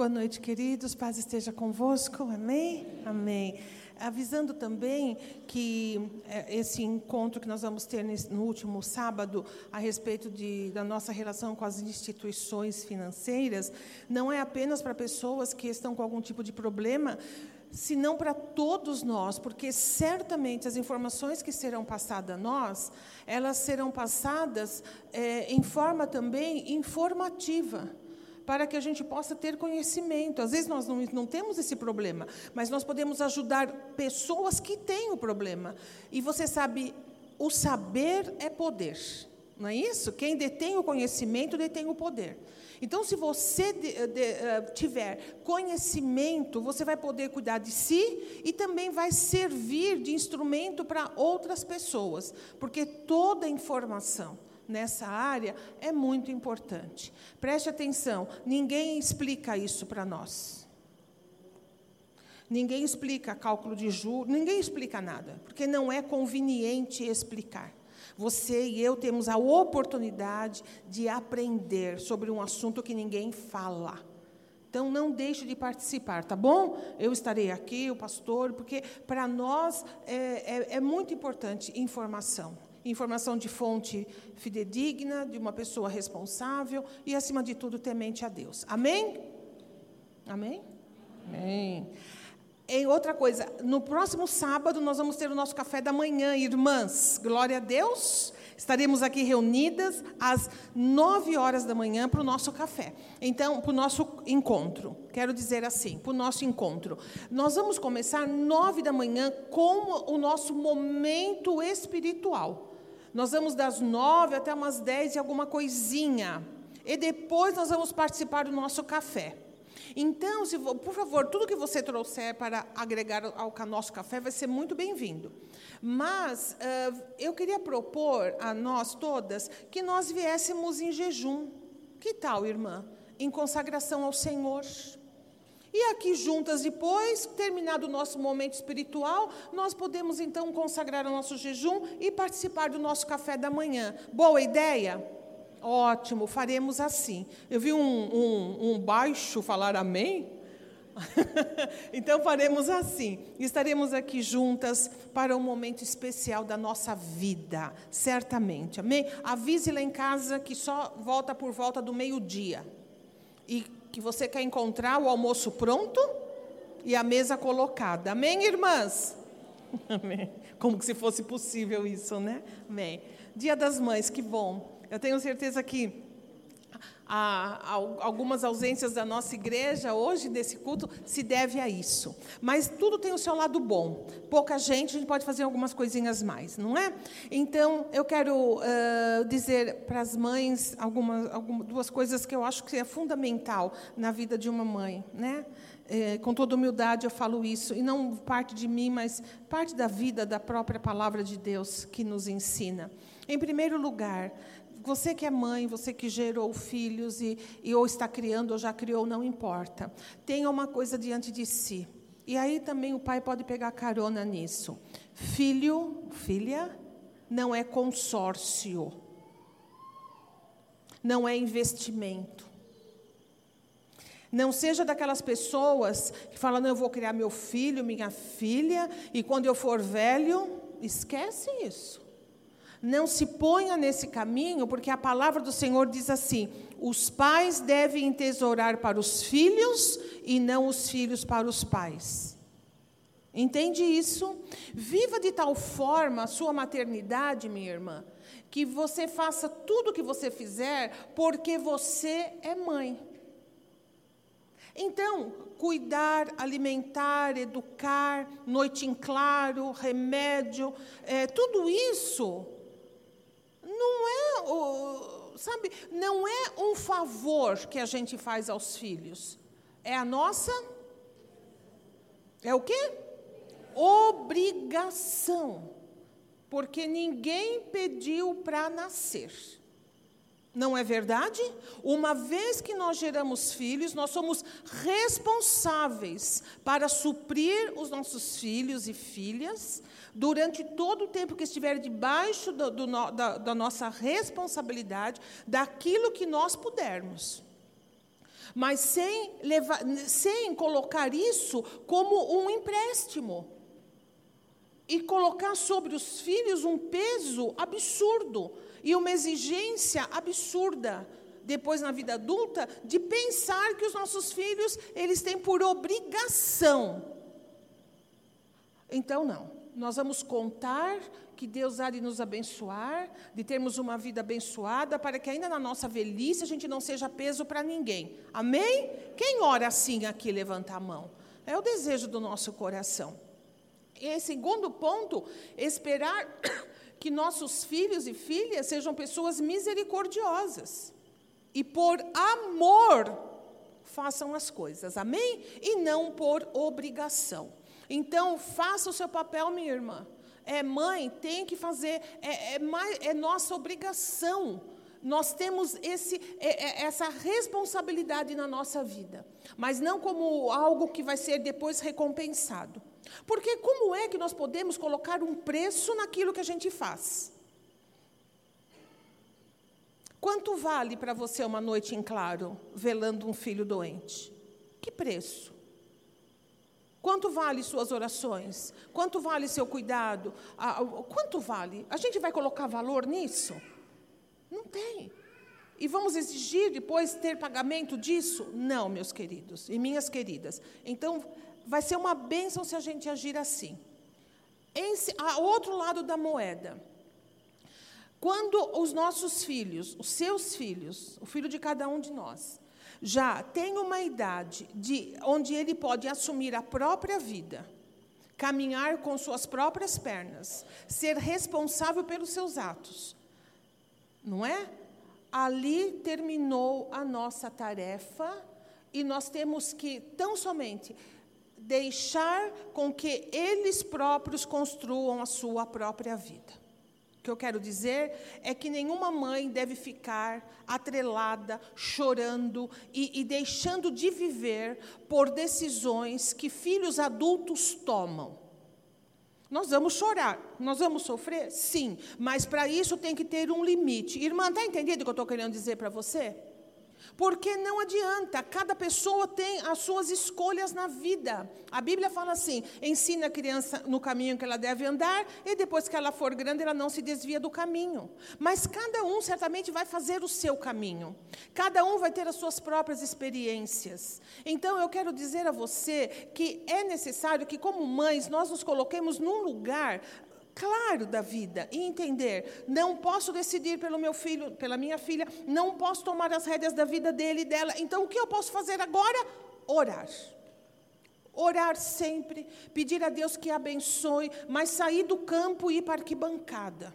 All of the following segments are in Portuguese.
Boa noite, queridos. Paz esteja convosco. Amém? Amém. Avisando também que é, esse encontro que nós vamos ter no último sábado a respeito de, da nossa relação com as instituições financeiras não é apenas para pessoas que estão com algum tipo de problema, senão para todos nós, porque certamente as informações que serão passadas a nós, elas serão passadas é, em forma também informativa para que a gente possa ter conhecimento. Às vezes nós não, não temos esse problema, mas nós podemos ajudar pessoas que têm o problema. E você sabe, o saber é poder. Não é isso? Quem detém o conhecimento detém o poder. Então, se você de, de, uh, tiver conhecimento, você vai poder cuidar de si e também vai servir de instrumento para outras pessoas, porque toda informação nessa área é muito importante. Preste atenção, ninguém explica isso para nós. Ninguém explica cálculo de juros, ninguém explica nada, porque não é conveniente explicar. Você e eu temos a oportunidade de aprender sobre um assunto que ninguém fala. Então, não deixe de participar, tá bom? Eu estarei aqui, o pastor, porque para nós é, é, é muito importante informação informação de fonte fidedigna, de uma pessoa responsável e, acima de tudo, temente a Deus. Amém? Amém? Amém. E outra coisa, no próximo sábado nós vamos ter o nosso café da manhã, irmãs. Glória a Deus. Estaremos aqui reunidas às nove horas da manhã para o nosso café. Então, para o nosso encontro. Quero dizer assim, para o nosso encontro. Nós vamos começar nove da manhã com o nosso momento espiritual. Nós vamos das nove até umas dez e alguma coisinha. E depois nós vamos participar do nosso café. Então, se, por favor, tudo que você trouxer para agregar ao nosso café vai ser muito bem-vindo. Mas uh, eu queria propor a nós todas que nós viéssemos em jejum. Que tal, irmã? Em consagração ao Senhor. E aqui juntas depois, terminado o nosso momento espiritual, nós podemos então consagrar o nosso jejum e participar do nosso café da manhã. Boa ideia? Ótimo, faremos assim. Eu vi um, um, um baixo falar amém. então faremos assim. Estaremos aqui juntas para um momento especial da nossa vida, certamente. Amém? Avise lá em casa que só volta por volta do meio-dia. E que você quer encontrar o almoço pronto e a mesa colocada. Amém, irmãs? Amém. Como se fosse possível isso, né? Amém. Dia das Mães, que bom. Eu tenho certeza que a, a, algumas ausências da nossa igreja hoje, desse culto, se deve a isso. Mas tudo tem o seu lado bom. Pouca gente, a gente pode fazer algumas coisinhas mais, não é? Então, eu quero uh, dizer para as mães algumas, algumas, duas coisas que eu acho que é fundamental na vida de uma mãe, né? É, com toda humildade eu falo isso, e não parte de mim, mas parte da vida da própria palavra de Deus que nos ensina. Em primeiro lugar, você que é mãe, você que gerou filhos e, e ou está criando ou já criou, não importa. Tenha uma coisa diante de si. E aí também o pai pode pegar carona nisso. Filho, filha, não é consórcio. Não é investimento. Não seja daquelas pessoas que falam, não, eu vou criar meu filho, minha filha, e quando eu for velho, esquece isso. Não se ponha nesse caminho, porque a palavra do Senhor diz assim: os pais devem entesourar para os filhos e não os filhos para os pais. Entende isso? Viva de tal forma a sua maternidade, minha irmã, que você faça tudo o que você fizer porque você é mãe. Então, cuidar, alimentar, educar, noite em claro, remédio, é, tudo isso não é, o, sabe, não é um favor que a gente faz aos filhos. É a nossa é o quê? Obrigação. Porque ninguém pediu para nascer. Não é verdade? Uma vez que nós geramos filhos, nós somos responsáveis para suprir os nossos filhos e filhas durante todo o tempo que estiver debaixo do, do, da, da nossa responsabilidade, daquilo que nós pudermos. mas sem, levar, sem colocar isso como um empréstimo. E colocar sobre os filhos um peso absurdo e uma exigência absurda depois na vida adulta de pensar que os nossos filhos eles têm por obrigação. Então não. Nós vamos contar que Deus há de nos abençoar, de termos uma vida abençoada, para que ainda na nossa velhice a gente não seja peso para ninguém. Amém? Quem ora assim aqui, levanta a mão. É o desejo do nosso coração. E segundo ponto, esperar que nossos filhos e filhas sejam pessoas misericordiosas. E por amor façam as coisas. Amém? E não por obrigação. Então, faça o seu papel, minha irmã é mãe, tem que fazer, é, é, é nossa obrigação. Nós temos esse, é, é, essa responsabilidade na nossa vida, mas não como algo que vai ser depois recompensado. Porque como é que nós podemos colocar um preço naquilo que a gente faz? Quanto vale para você uma noite em claro, velando um filho doente? Que preço? Quanto vale suas orações? Quanto vale seu cuidado? Quanto vale? A gente vai colocar valor nisso? Não tem. E vamos exigir depois ter pagamento disso? Não, meus queridos e minhas queridas. Então, vai ser uma bênção se a gente agir assim. Esse, a outro lado da moeda. Quando os nossos filhos, os seus filhos, o filho de cada um de nós, já tem uma idade de, onde ele pode assumir a própria vida, caminhar com suas próprias pernas, ser responsável pelos seus atos, não é? Ali terminou a nossa tarefa e nós temos que tão somente deixar com que eles próprios construam a sua própria vida. O que eu quero dizer é que nenhuma mãe deve ficar atrelada, chorando e, e, deixando de viver por decisões que filhos adultos tomam. Nós vamos chorar, nós vamos sofrer? Sim, mas para isso tem que ter um limite. Irmã, está entendendo o que eu estou querendo dizer para você? Porque não adianta, cada pessoa tem as suas escolhas na vida. A Bíblia fala assim: ensina a criança no caminho que ela deve andar, e depois que ela for grande, ela não se desvia do caminho. Mas cada um certamente vai fazer o seu caminho, cada um vai ter as suas próprias experiências. Então eu quero dizer a você que é necessário que, como mães, nós nos coloquemos num lugar claro da vida e entender, não posso decidir pelo meu filho, pela minha filha, não posso tomar as rédeas da vida dele e dela. Então o que eu posso fazer agora? Orar. Orar sempre, pedir a Deus que abençoe, mas sair do campo e ir para a arquibancada.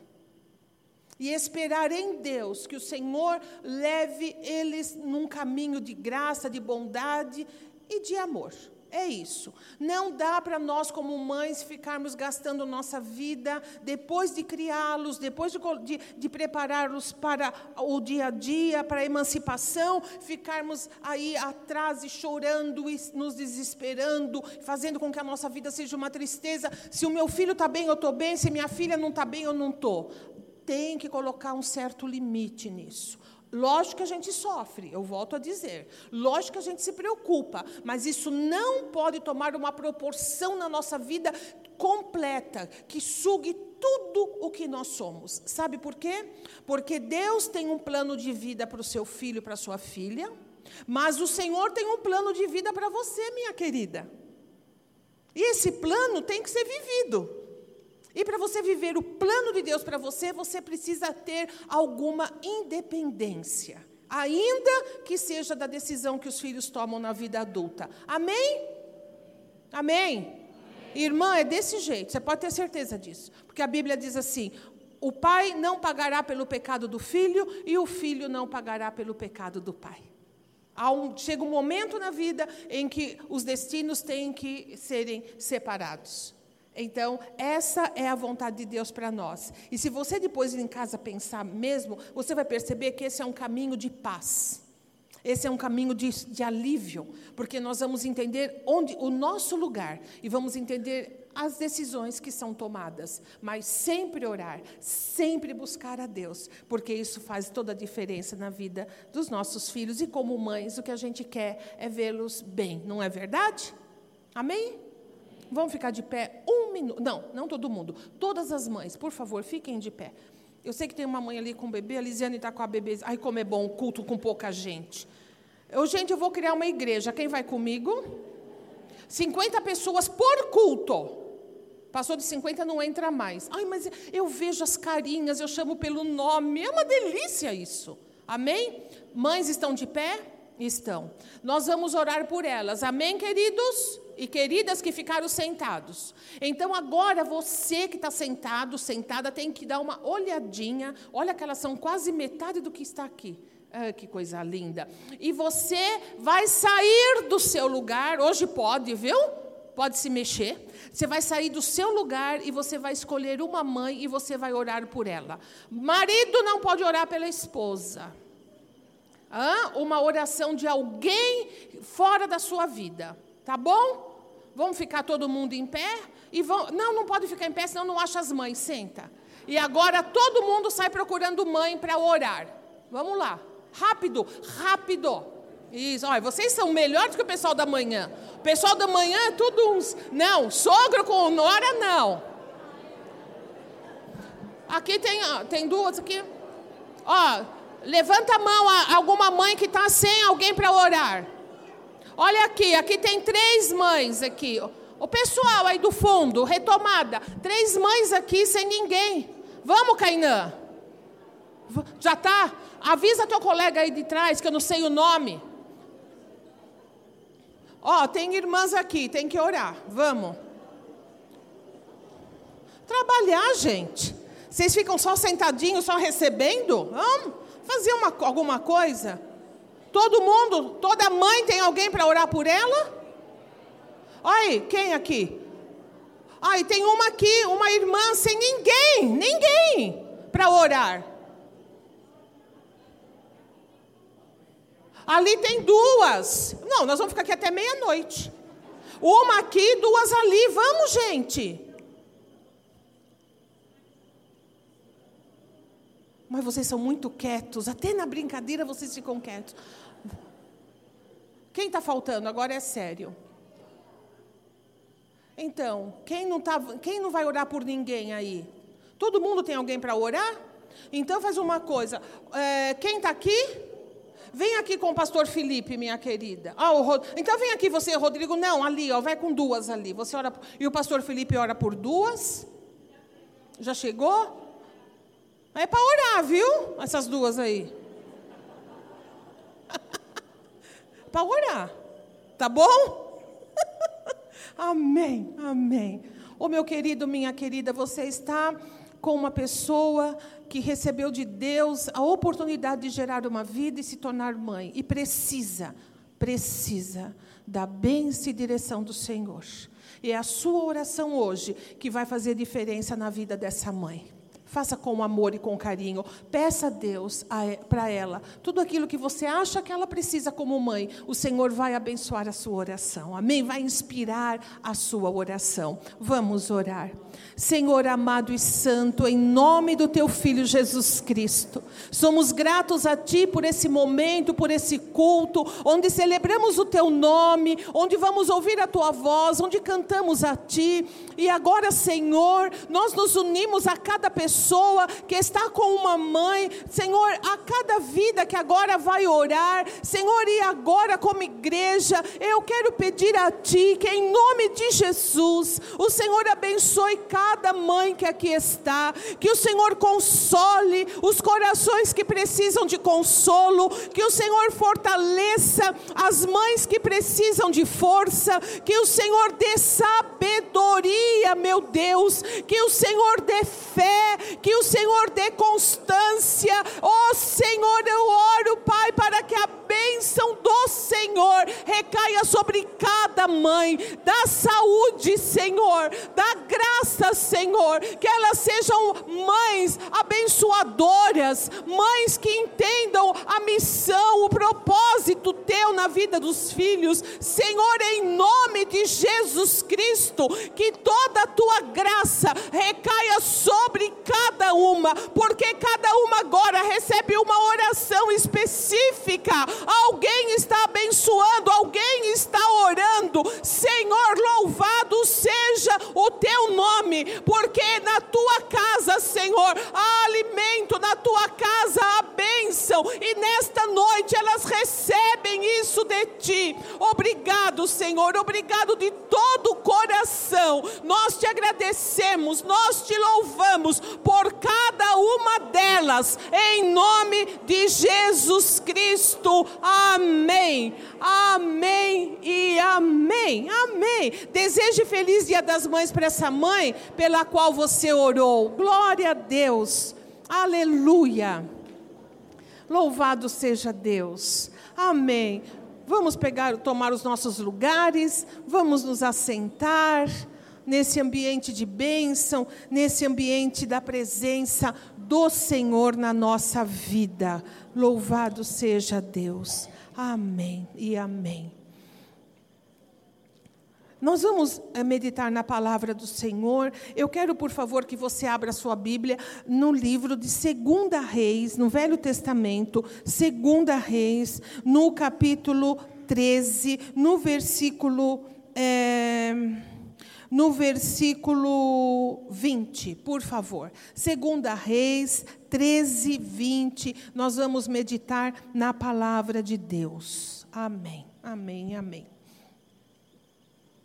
E esperar em Deus que o Senhor leve eles num caminho de graça, de bondade e de amor. É isso. Não dá para nós, como mães, ficarmos gastando nossa vida depois de criá-los, depois de, de, de prepará-los para o dia a dia, para a emancipação, ficarmos aí atrás e chorando e nos desesperando, fazendo com que a nossa vida seja uma tristeza. Se o meu filho está bem, eu estou bem. Se minha filha não está bem, eu não estou. Tem que colocar um certo limite nisso. Lógico que a gente sofre, eu volto a dizer. Lógico que a gente se preocupa, mas isso não pode tomar uma proporção na nossa vida completa, que sugue tudo o que nós somos. Sabe por quê? Porque Deus tem um plano de vida para o seu filho e para a sua filha, mas o Senhor tem um plano de vida para você, minha querida. E esse plano tem que ser vivido. E para você viver o plano de Deus para você, você precisa ter alguma independência, ainda que seja da decisão que os filhos tomam na vida adulta. Amém? Amém? Amém. Irmã, é desse jeito, você pode ter certeza disso. Porque a Bíblia diz assim: o pai não pagará pelo pecado do filho e o filho não pagará pelo pecado do pai. Um, chega um momento na vida em que os destinos têm que serem separados. Então, essa é a vontade de Deus para nós. E se você depois ir em casa pensar mesmo, você vai perceber que esse é um caminho de paz. Esse é um caminho de, de alívio, porque nós vamos entender onde o nosso lugar e vamos entender as decisões que são tomadas, mas sempre orar, sempre buscar a Deus, porque isso faz toda a diferença na vida dos nossos filhos e como mães, o que a gente quer é vê-los bem, não é verdade? Amém? Vamos ficar de pé um minuto. Não, não todo mundo. Todas as mães, por favor, fiquem de pé. Eu sei que tem uma mãe ali com o bebê, a Lisiane está com a bebê. Ai, como é bom o culto com pouca gente. Eu, gente, eu vou criar uma igreja. Quem vai comigo? 50 pessoas por culto. Passou de 50, não entra mais. Ai, mas eu vejo as carinhas, eu chamo pelo nome. É uma delícia isso. Amém? Mães estão de pé? Estão. Nós vamos orar por elas. Amém, queridos? E queridas que ficaram sentados. Então, agora você que está sentado, sentada, tem que dar uma olhadinha. Olha que elas são quase metade do que está aqui. Ah, que coisa linda. E você vai sair do seu lugar. Hoje pode, viu? Pode se mexer. Você vai sair do seu lugar e você vai escolher uma mãe e você vai orar por ela. Marido não pode orar pela esposa. Uma oração de alguém fora da sua vida. Tá bom? Vamos ficar todo mundo em pé? E vão... Não, não pode ficar em pé, senão não acha as mães. Senta. E agora todo mundo sai procurando mãe para orar. Vamos lá. Rápido, rápido. Isso, olha, vocês são melhores que o pessoal da manhã. O pessoal da manhã é tudo uns. Não, sogro com nora, não. Aqui tem, tem duas aqui. Ó, levanta a mão alguma mãe que está sem alguém para orar. Olha aqui, aqui tem três mães aqui. O pessoal aí do fundo, retomada. Três mães aqui sem ninguém. Vamos, Cainã. Já está? Avisa teu colega aí de trás, que eu não sei o nome. Ó, oh, tem irmãs aqui, tem que orar. Vamos. Trabalhar, gente. Vocês ficam só sentadinhos, só recebendo? Vamos fazer uma, alguma coisa? Todo mundo, toda mãe tem alguém para orar por ela? Aí, quem aqui? Aí tem uma aqui, uma irmã sem ninguém, ninguém para orar. Ali tem duas. Não, nós vamos ficar aqui até meia-noite. Uma aqui, duas ali. Vamos, gente. Mas vocês são muito quietos. Até na brincadeira vocês ficam quietos. Quem está faltando? Agora é sério. Então, quem não, tá, quem não vai orar por ninguém aí? Todo mundo tem alguém para orar? Então faz uma coisa. É, quem está aqui? Vem aqui com o pastor Felipe, minha querida. Ah, Rod... Então vem aqui você, Rodrigo. Não, ali, ó, vai com duas ali. Você ora e o pastor Felipe ora por duas. Já chegou? É para orar, viu? Essas duas aí. para orar. Tá bom? amém. Amém. Ô meu querido, minha querida, você está com uma pessoa que recebeu de Deus a oportunidade de gerar uma vida e se tornar mãe. E precisa, precisa da bênção e direção do Senhor. E é a sua oração hoje que vai fazer diferença na vida dessa mãe. Faça com amor e com carinho. Peça a Deus para ela tudo aquilo que você acha que ela precisa como mãe. O Senhor vai abençoar a sua oração. Amém? Vai inspirar a sua oração. Vamos orar. Senhor amado e santo, em nome do teu filho Jesus Cristo, somos gratos a ti por esse momento, por esse culto, onde celebramos o teu nome, onde vamos ouvir a tua voz, onde cantamos a ti. E agora, Senhor, nós nos unimos a cada pessoa que está com uma mãe, Senhor, a cada vida que agora vai orar, Senhor, e agora como igreja, eu quero pedir a ti que em nome de Jesus, o Senhor abençoe cada mãe que aqui está, que o Senhor console os corações que precisam de consolo, que o Senhor fortaleça as mães que precisam de força, que o Senhor dê sabedoria, meu Deus, que o Senhor dê fé, que o Senhor dê constância. Oh Senhor, eu oro, Pai, para que a bênção do Senhor recaia sobre cada mãe, da saúde, Senhor, da graça, Senhor, que elas sejam mães abençoadoras, mães que entendam a missão, o propósito teu na vida dos filhos, Senhor, em nome de Jesus Cristo, que toda a tua graça recaia sobre cada uma, porque cada uma agora recebe uma oração específica. Alguém está abençoando, alguém está orando. Senhor, louvado seja o teu nome, porque na tua casa, Senhor, há alimento, na tua casa há bênção, e nesta noite elas recebem isso de ti. Obrigado, Senhor, obrigado de todo o coração. Nós te agradecemos, nós te louvamos por cada uma delas, em nome de Jesus Cristo. Amém. Amém e amém. Amém. Deseje feliz Dia das Mães para essa mãe pela qual você orou. Glória a Deus. Aleluia. Louvado seja Deus. Amém. Vamos pegar, tomar os nossos lugares, vamos nos assentar nesse ambiente de bênção, nesse ambiente da presença do Senhor na nossa vida. Louvado seja Deus. Amém e amém. Nós vamos eh, meditar na palavra do Senhor. Eu quero, por favor, que você abra sua Bíblia no livro de Segunda Reis, no Velho Testamento, Segunda Reis, no capítulo 13, no versículo. É no versículo 20, por favor. Segunda Reis 13, 20, nós vamos meditar na palavra de Deus. Amém, amém, amém.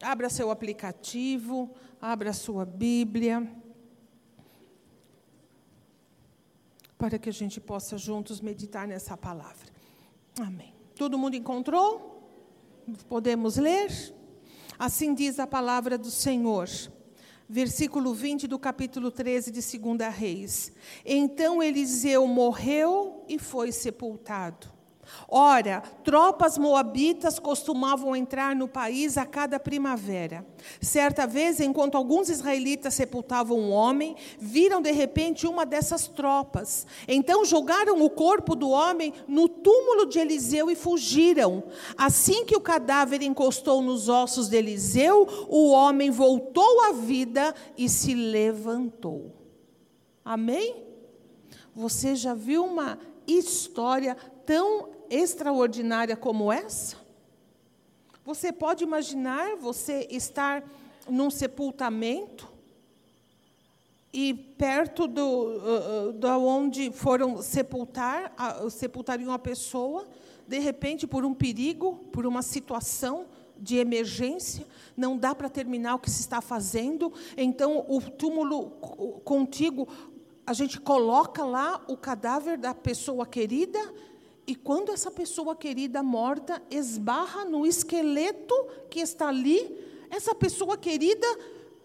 Abra seu aplicativo, abra sua Bíblia, para que a gente possa juntos meditar nessa palavra. Amém. Todo mundo encontrou? Podemos ler? Assim diz a palavra do Senhor. Versículo 20 do capítulo 13 de 2 Reis. Então Eliseu morreu e foi sepultado. Ora, tropas moabitas costumavam entrar no país a cada primavera. Certa vez, enquanto alguns israelitas sepultavam um homem, viram de repente uma dessas tropas. Então jogaram o corpo do homem no túmulo de Eliseu e fugiram. Assim que o cadáver encostou nos ossos de Eliseu, o homem voltou à vida e se levantou. Amém? Você já viu uma história tão extraordinária como essa? Você pode imaginar você estar num sepultamento e perto do, uh, uh onde foram sepultar, sepultariam a pessoa, de repente, por um perigo, por uma situação de emergência, não dá para terminar o que se está fazendo, então o túmulo contigo, a gente coloca lá o cadáver da pessoa querida e quando essa pessoa querida morta esbarra no esqueleto que está ali, essa pessoa querida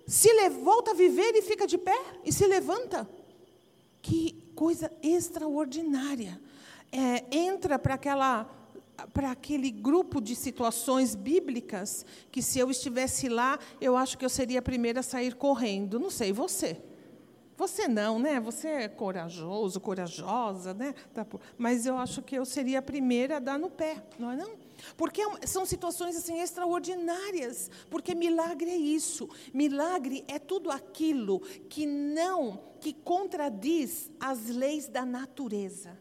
se volta a viver e fica de pé e se levanta. Que coisa extraordinária. É, entra para aquela para aquele grupo de situações bíblicas que se eu estivesse lá, eu acho que eu seria a primeira a sair correndo. Não sei você. Você não, né? Você é corajoso, corajosa, né? Tá mas eu acho que eu seria a primeira a dar no pé, não é não? Porque é são situações assim extraordinárias, porque milagre é isso. Milagre é tudo aquilo que não, que contradiz as leis da natureza.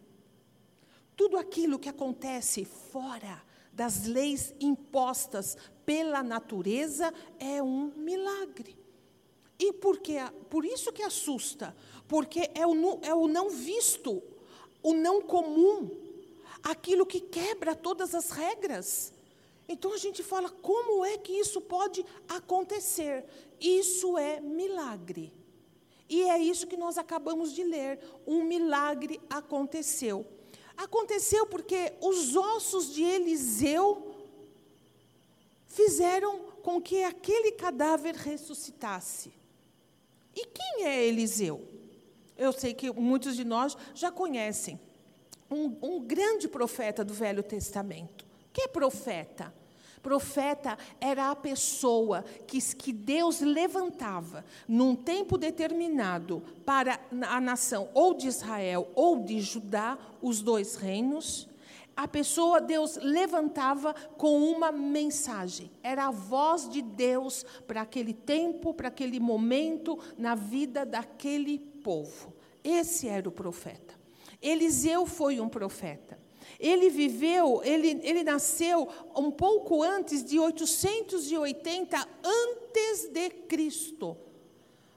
Tudo aquilo que acontece fora das leis impostas pela natureza é um milagre. E por quê? Por isso que assusta, porque é o, é o não visto, o não comum, aquilo que quebra todas as regras. Então a gente fala, como é que isso pode acontecer? Isso é milagre. E é isso que nós acabamos de ler. Um milagre aconteceu. Aconteceu porque os ossos de Eliseu fizeram com que aquele cadáver ressuscitasse. E quem é Eliseu? eu sei que muitos de nós já conhecem, um, um grande profeta do Velho Testamento. Que é profeta? Profeta era a pessoa que, que Deus levantava num tempo determinado para a nação ou de Israel ou de Judá, os dois reinos. A pessoa Deus levantava com uma mensagem. Era a voz de Deus para aquele tempo, para aquele momento na vida daquele povo. Esse era o profeta. Eliseu foi um profeta. Ele viveu, ele, ele nasceu um pouco antes de 880 antes de Cristo.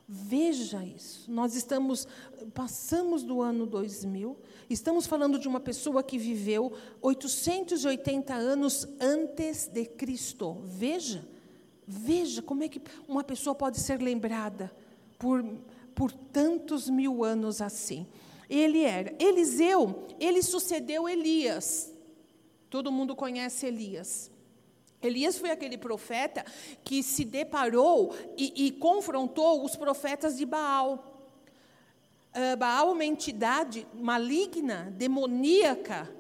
Veja isso. Nós estamos passamos do ano 2000, estamos falando de uma pessoa que viveu 880 anos antes de Cristo. Veja. Veja como é que uma pessoa pode ser lembrada por por tantos mil anos assim ele era. Eliseu, ele sucedeu Elias. Todo mundo conhece Elias. Elias foi aquele profeta que se deparou e, e confrontou os profetas de Baal. Baal é uma entidade maligna, demoníaca,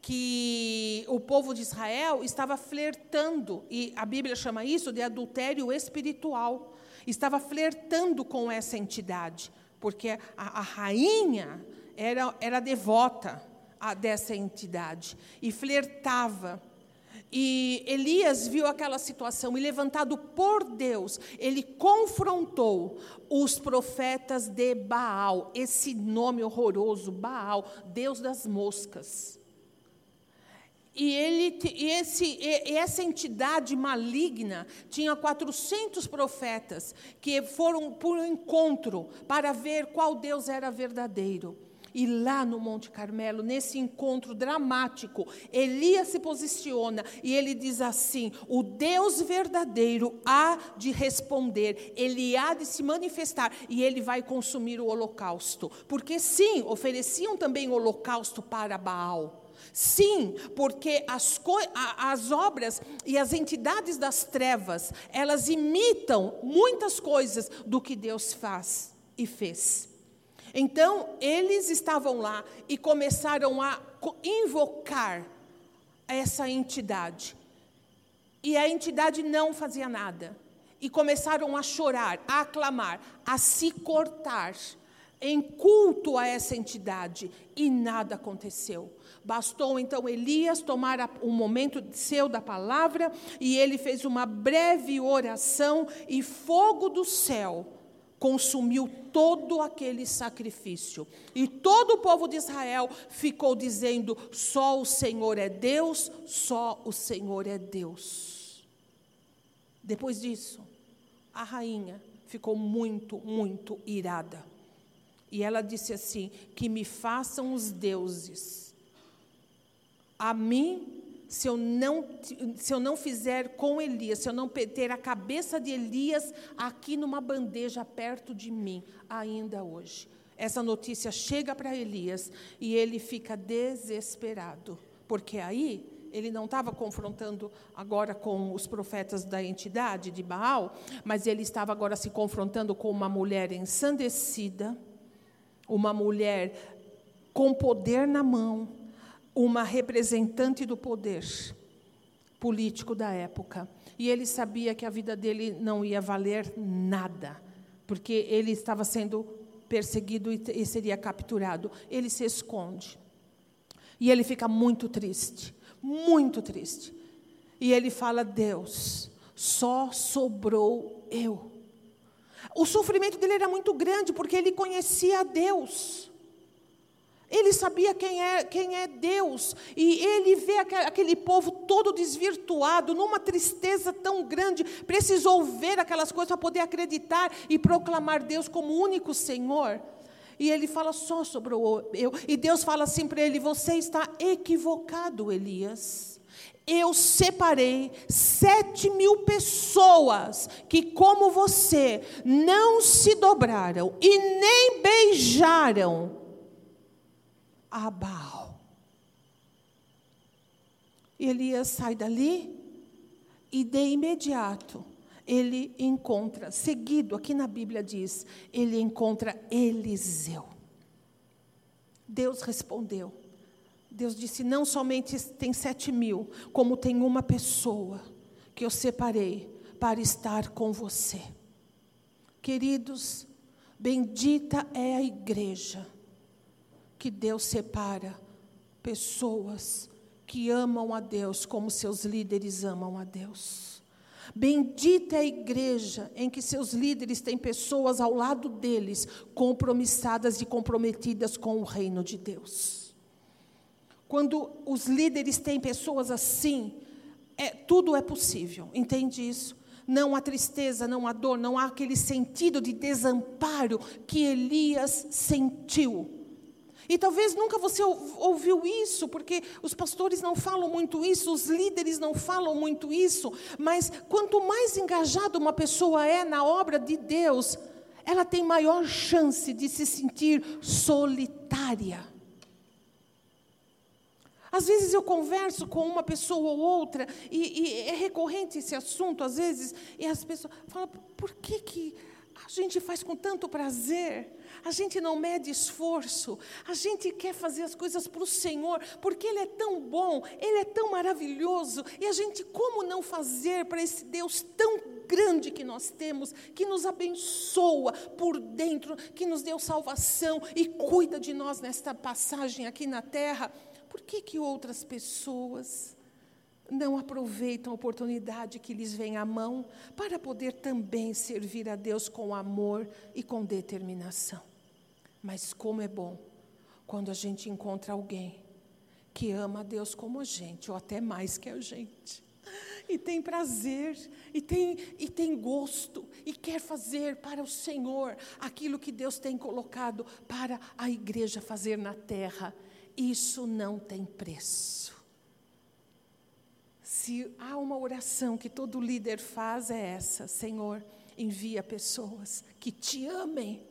que o povo de Israel estava flertando, e a Bíblia chama isso de adultério espiritual. Estava flertando com essa entidade porque a, a rainha era, era devota a, dessa entidade e flertava. E Elias viu aquela situação e, levantado por Deus, ele confrontou os profetas de Baal, esse nome horroroso, Baal, Deus das moscas. E, ele, e, esse, e essa entidade maligna tinha 400 profetas que foram por um encontro para ver qual Deus era verdadeiro. E lá no Monte Carmelo, nesse encontro dramático, Elias se posiciona e ele diz assim: O Deus verdadeiro há de responder, ele há de se manifestar e ele vai consumir o holocausto. Porque sim, ofereciam também holocausto para Baal. Sim, porque as, as obras e as entidades das trevas, elas imitam muitas coisas do que Deus faz e fez. Então, eles estavam lá e começaram a invocar essa entidade. E a entidade não fazia nada. E começaram a chorar, a aclamar, a se cortar em culto a essa entidade. E nada aconteceu. Bastou então Elias tomar um momento seu da palavra e ele fez uma breve oração e fogo do céu consumiu todo aquele sacrifício. E todo o povo de Israel ficou dizendo: só o Senhor é Deus, só o Senhor é Deus. Depois disso, a rainha ficou muito, muito irada. E ela disse assim: que me façam os deuses a mim, se eu não, se eu não fizer com Elias, se eu não ter a cabeça de Elias aqui numa bandeja perto de mim, ainda hoje. Essa notícia chega para Elias e ele fica desesperado, porque aí ele não estava confrontando agora com os profetas da entidade de Baal, mas ele estava agora se confrontando com uma mulher ensandecida, uma mulher com poder na mão, uma representante do poder político da época. E ele sabia que a vida dele não ia valer nada, porque ele estava sendo perseguido e seria capturado. Ele se esconde. E ele fica muito triste, muito triste. E ele fala: Deus, só sobrou eu. O sofrimento dele era muito grande, porque ele conhecia a Deus. Ele sabia quem é, quem é Deus. E ele vê aquele povo todo desvirtuado, numa tristeza tão grande. Precisou ver aquelas coisas para poder acreditar e proclamar Deus como único Senhor. E ele fala só sobre eu. E Deus fala assim para ele: Você está equivocado, Elias. Eu separei sete mil pessoas que, como você, não se dobraram e nem beijaram a Baal. Elias sai dali e de imediato ele encontra, seguido, aqui na Bíblia diz, ele encontra Eliseu. Deus respondeu. Deus disse: Não somente tem sete mil, como tem uma pessoa que eu separei para estar com você. Queridos, bendita é a igreja que Deus separa pessoas que amam a Deus como seus líderes amam a Deus. Bendita é a igreja em que seus líderes têm pessoas ao lado deles, compromissadas e comprometidas com o reino de Deus. Quando os líderes têm pessoas assim, é, tudo é possível, entende isso? Não há tristeza, não há dor, não há aquele sentido de desamparo que Elias sentiu. E talvez nunca você ouviu isso, porque os pastores não falam muito isso, os líderes não falam muito isso, mas quanto mais engajada uma pessoa é na obra de Deus, ela tem maior chance de se sentir solitária. Às vezes eu converso com uma pessoa ou outra, e, e, é recorrente esse assunto, às vezes, e as pessoas falam: por que, que a gente faz com tanto prazer? A gente não mede esforço, a gente quer fazer as coisas para o Senhor, porque Ele é tão bom, Ele é tão maravilhoso, e a gente, como não fazer para esse Deus tão grande que nós temos, que nos abençoa por dentro, que nos deu salvação e cuida de nós nesta passagem aqui na terra, por que, que outras pessoas não aproveitam a oportunidade que lhes vem à mão para poder também servir a Deus com amor e com determinação? Mas como é bom quando a gente encontra alguém que ama a Deus como a gente, ou até mais que a gente. E tem prazer, e tem, e tem gosto, e quer fazer para o Senhor aquilo que Deus tem colocado para a igreja fazer na terra. Isso não tem preço. Se há uma oração que todo líder faz, é essa: Senhor, envia pessoas que te amem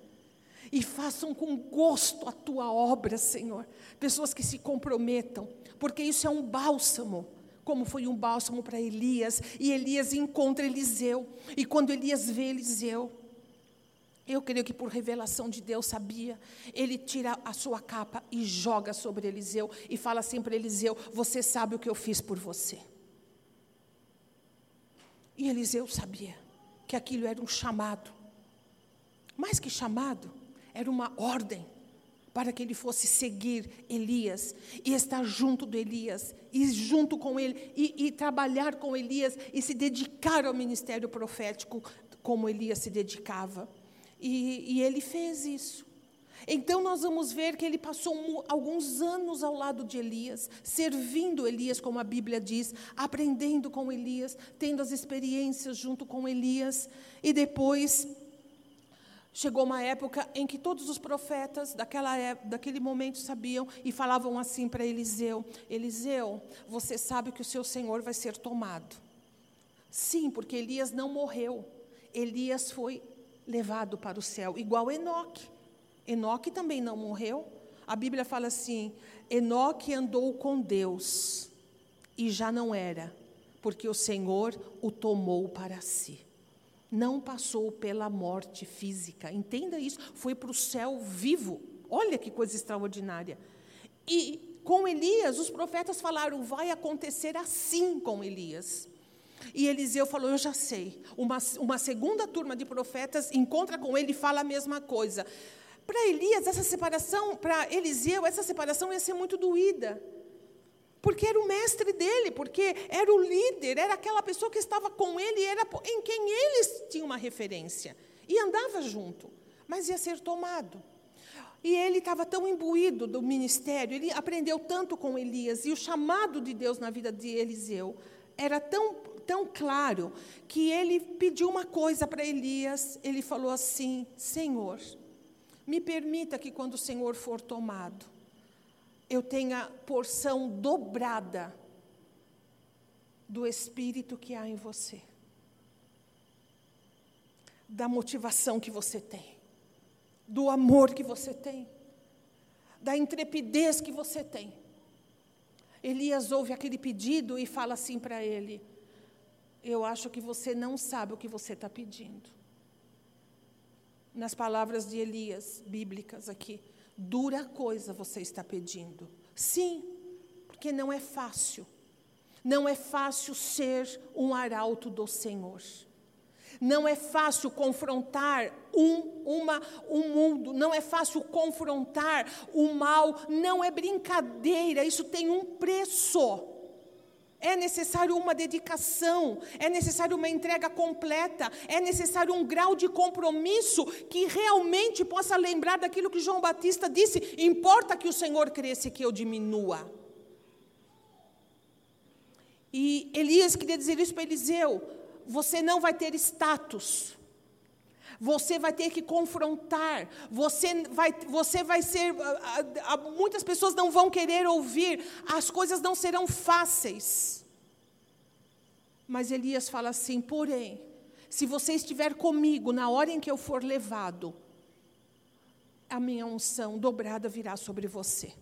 e façam com gosto a tua obra, Senhor. Pessoas que se comprometam, porque isso é um bálsamo, como foi um bálsamo para Elias, e Elias encontra Eliseu, e quando Elias vê Eliseu, eu creio que por revelação de Deus sabia, ele tira a sua capa e joga sobre Eliseu e fala assim para Eliseu: Você sabe o que eu fiz por você. E Eliseu sabia que aquilo era um chamado, mais que chamado, era uma ordem para que ele fosse seguir Elias e estar junto de Elias e junto com ele e, e, trabalhar com Elias e se dedicar ao ministério profético como Elias se dedicava. E, e ele fez isso. Então nós vamos ver que ele passou alguns anos ao lado de Elias, servindo Elias, como a Bíblia diz, aprendendo com Elias, tendo as experiências junto com Elias, e depois Chegou uma época em que todos os profetas daquela época, daquele momento sabiam e falavam assim para Eliseu: Eliseu, você sabe que o seu senhor vai ser tomado. Sim, porque Elias não morreu. Elias foi levado para o céu, igual Enoque. Enoque também não morreu. A Bíblia fala assim: Enoque andou com Deus e já não era, porque o Senhor o tomou para si não passou pela morte física. Entenda isso, foi para o céu vivo. Olha que coisa extraordinária. E com Elias, os profetas falaram: vai acontecer assim com Elias. E Eliseu falou: Eu já sei. Uma, uma segunda turma de profetas encontra com ele e fala a mesma coisa. Para Elias, essa separação, para Eliseu, essa separação ia ser muito doída. Porque era o mestre dele, porque era o líder, era aquela pessoa que estava com ele, era em quem eles tinham uma referência. E andava junto, mas ia ser tomado. E ele estava tão imbuído do ministério, ele aprendeu tanto com Elias, e o chamado de Deus na vida de Eliseu era tão, tão claro, que ele pediu uma coisa para Elias, ele falou assim: Senhor, me permita que quando o Senhor for tomado, eu tenha porção dobrada do espírito que há em você, da motivação que você tem, do amor que você tem, da intrepidez que você tem. Elias ouve aquele pedido e fala assim para ele: Eu acho que você não sabe o que você está pedindo. Nas palavras de Elias, bíblicas aqui, Dura coisa você está pedindo. Sim, porque não é fácil. Não é fácil ser um arauto do Senhor. Não é fácil confrontar um, uma, um mundo, não é fácil confrontar o mal, não é brincadeira, isso tem um preço. É necessário uma dedicação, é necessário uma entrega completa, é necessário um grau de compromisso que realmente possa lembrar daquilo que João Batista disse: importa que o Senhor cresça e que eu diminua. E Elias queria dizer isso para Eliseu: você não vai ter status. Você vai ter que confrontar. Você vai, você vai ser. Muitas pessoas não vão querer ouvir. As coisas não serão fáceis. Mas Elias fala assim: porém, se você estiver comigo na hora em que eu for levado, a minha unção dobrada virá sobre você.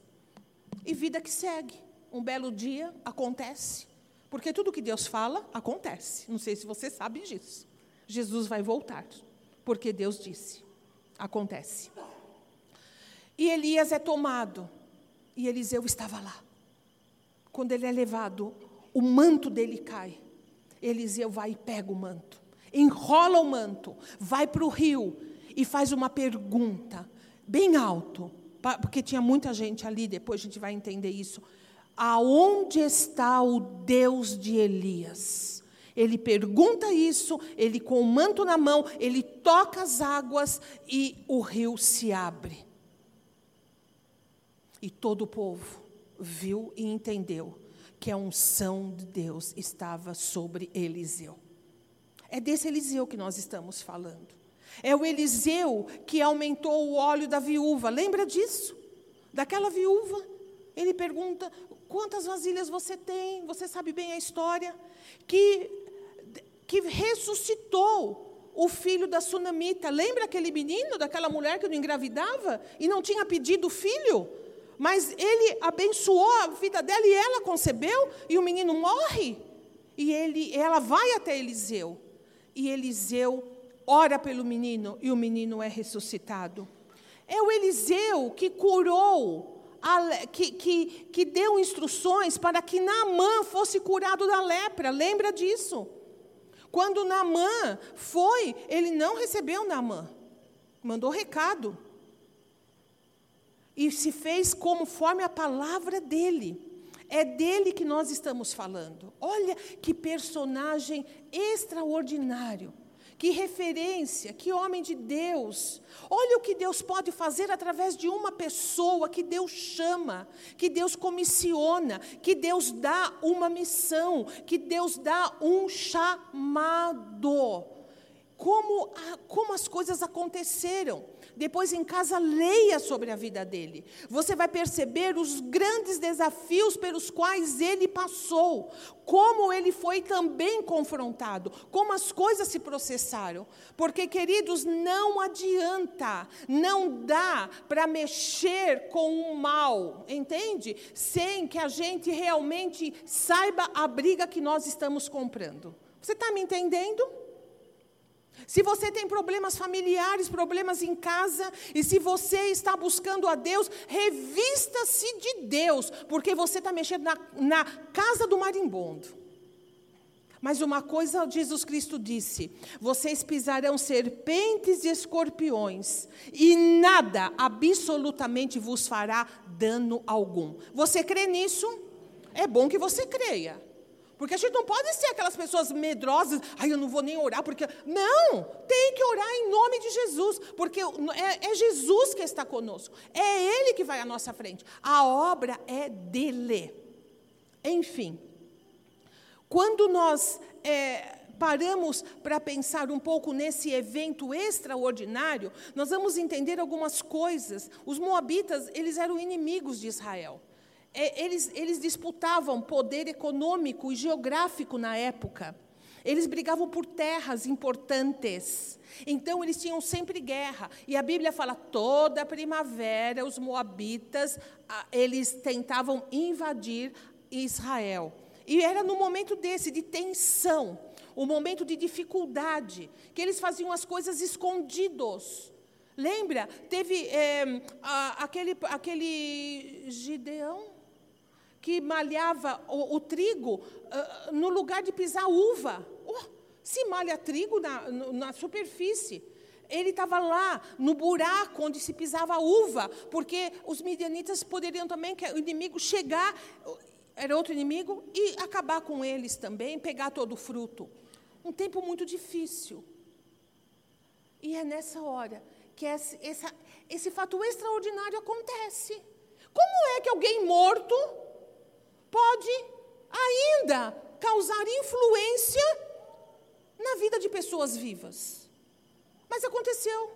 E vida que segue. Um belo dia acontece. Porque tudo que Deus fala, acontece. Não sei se você sabe disso. Jesus vai voltar. Porque Deus disse. Acontece. E Elias é tomado. E Eliseu estava lá. Quando ele é levado, o manto dele cai. Eliseu vai e pega o manto. Enrola o manto. Vai para o rio. E faz uma pergunta. Bem alto. Porque tinha muita gente ali. Depois a gente vai entender isso Aonde está o Deus de Elias? Ele pergunta isso, ele com o manto na mão, ele toca as águas e o rio se abre. E todo o povo viu e entendeu que a unção de Deus estava sobre Eliseu. É desse Eliseu que nós estamos falando. É o Eliseu que aumentou o óleo da viúva. Lembra disso? Daquela viúva. Ele pergunta: Quantas vasilhas você tem? Você sabe bem a história. Que, que ressuscitou o filho da sunamita. Lembra aquele menino, daquela mulher que não engravidava e não tinha pedido filho? Mas ele abençoou a vida dela e ela concebeu e o menino morre. E ele, ela vai até Eliseu. E Eliseu ora pelo menino e o menino é ressuscitado. É o Eliseu que curou que, que, que deu instruções para que Naamã fosse curado da lepra. Lembra disso? Quando Naamã foi, ele não recebeu Naamã. Mandou recado. E se fez conforme a palavra dele. É dele que nós estamos falando. Olha que personagem extraordinário. Que referência, que homem de Deus. Olha o que Deus pode fazer através de uma pessoa que Deus chama, que Deus comissiona, que Deus dá uma missão, que Deus dá um chamado. Como, como as coisas aconteceram. Depois em casa, leia sobre a vida dele. Você vai perceber os grandes desafios pelos quais ele passou, como ele foi também confrontado, como as coisas se processaram. Porque, queridos, não adianta, não dá para mexer com o mal, entende? Sem que a gente realmente saiba a briga que nós estamos comprando. Você está me entendendo? Se você tem problemas familiares, problemas em casa, e se você está buscando a Deus, revista-se de Deus, porque você está mexendo na, na casa do marimbondo. Mas uma coisa Jesus Cristo disse: vocês pisarão serpentes e escorpiões, e nada absolutamente vos fará dano algum. Você crê nisso? É bom que você creia. Porque a gente não pode ser aquelas pessoas medrosas, ai, eu não vou nem orar, porque. Não! Tem que orar em nome de Jesus, porque é, é Jesus que está conosco, é Ele que vai à nossa frente, a obra é dele. Enfim, quando nós é, paramos para pensar um pouco nesse evento extraordinário, nós vamos entender algumas coisas. Os moabitas, eles eram inimigos de Israel. É, eles, eles disputavam poder econômico e geográfico na época. Eles brigavam por terras importantes. Então, eles tinham sempre guerra. E a Bíblia fala: toda primavera, os moabitas, eles tentavam invadir Israel. E era no momento desse, de tensão, o momento de dificuldade, que eles faziam as coisas escondidos. Lembra? Teve é, a, aquele, aquele Gideão que malhava o, o trigo uh, no lugar de pisar uva. Oh, se malha trigo na, na superfície. Ele estava lá, no buraco onde se pisava uva, porque os midianitas poderiam também, que o inimigo chegar, era outro inimigo, e acabar com eles também, pegar todo o fruto. Um tempo muito difícil. E é nessa hora que esse, essa, esse fato extraordinário acontece. Como é que alguém morto pode ainda causar influência na vida de pessoas vivas? Mas aconteceu,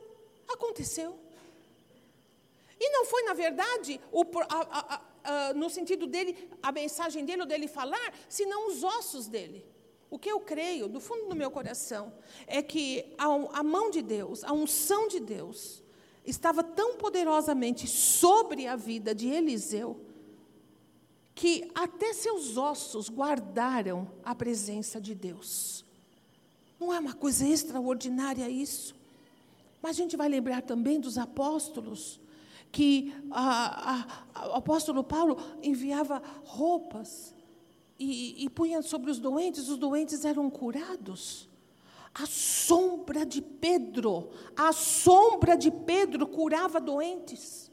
aconteceu. E não foi, na verdade, o, a, a, a, no sentido dele, a mensagem dele ou dele falar, senão os ossos dele. O que eu creio, do fundo do meu coração, é que a, a mão de Deus, a unção de Deus, estava tão poderosamente sobre a vida de Eliseu, que até seus ossos guardaram a presença de Deus. Não é uma coisa extraordinária isso? Mas a gente vai lembrar também dos apóstolos, que a, a, o apóstolo Paulo enviava roupas e, e punha sobre os doentes, os doentes eram curados. A sombra de Pedro, a sombra de Pedro curava doentes.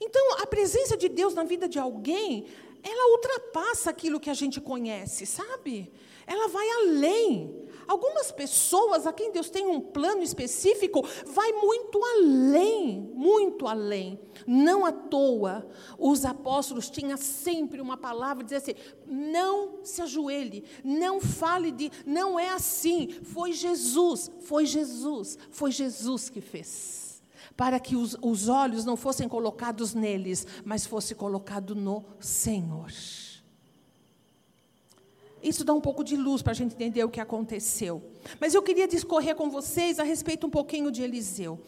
Então, a presença de Deus na vida de alguém, ela ultrapassa aquilo que a gente conhece, sabe? Ela vai além. Algumas pessoas a quem Deus tem um plano específico vai muito além, muito além. Não à toa, os apóstolos tinham sempre uma palavra, dizer assim: não se ajoelhe, não fale de, não é assim. Foi Jesus, foi Jesus, foi Jesus que fez. Para que os, os olhos não fossem colocados neles, mas fosse colocado no Senhor. Isso dá um pouco de luz para a gente entender o que aconteceu. Mas eu queria discorrer com vocês a respeito um pouquinho de Eliseu.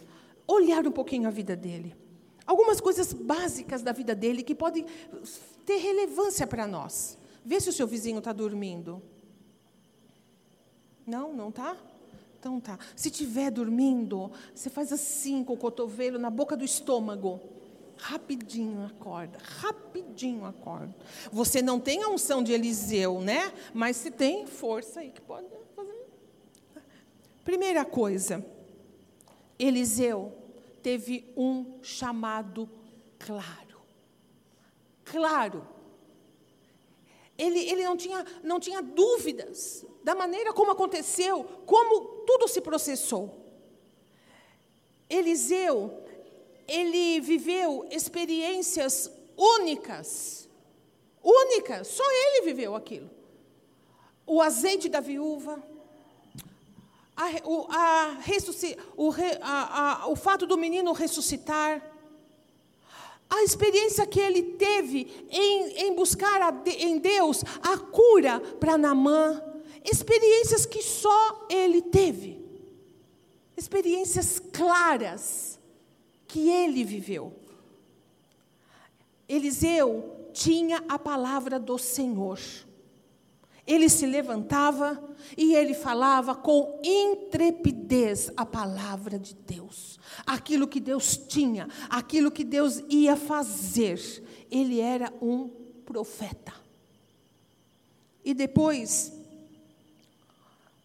Olhar um pouquinho a vida dele. Algumas coisas básicas da vida dele que podem ter relevância para nós. Vê se o seu vizinho está dormindo. Não, não está? Então tá. Se estiver dormindo, você faz assim com o cotovelo na boca do estômago rapidinho acorda, rapidinho acorda. Você não tem a unção de Eliseu, né? Mas se tem força aí que pode fazer. Primeira coisa, Eliseu teve um chamado claro. Claro. Ele, ele não, tinha, não tinha dúvidas da maneira como aconteceu, como tudo se processou. Eliseu ele viveu experiências únicas. Únicas, só ele viveu aquilo. O azeite da viúva, a, o, a, a, o fato do menino ressuscitar, a experiência que ele teve em, em buscar a, em Deus a cura para Namã, experiências que só ele teve, experiências claras que ele viveu. Eliseu tinha a palavra do Senhor. Ele se levantava e ele falava com intrepidez a palavra de Deus. Aquilo que Deus tinha, aquilo que Deus ia fazer. Ele era um profeta. E depois,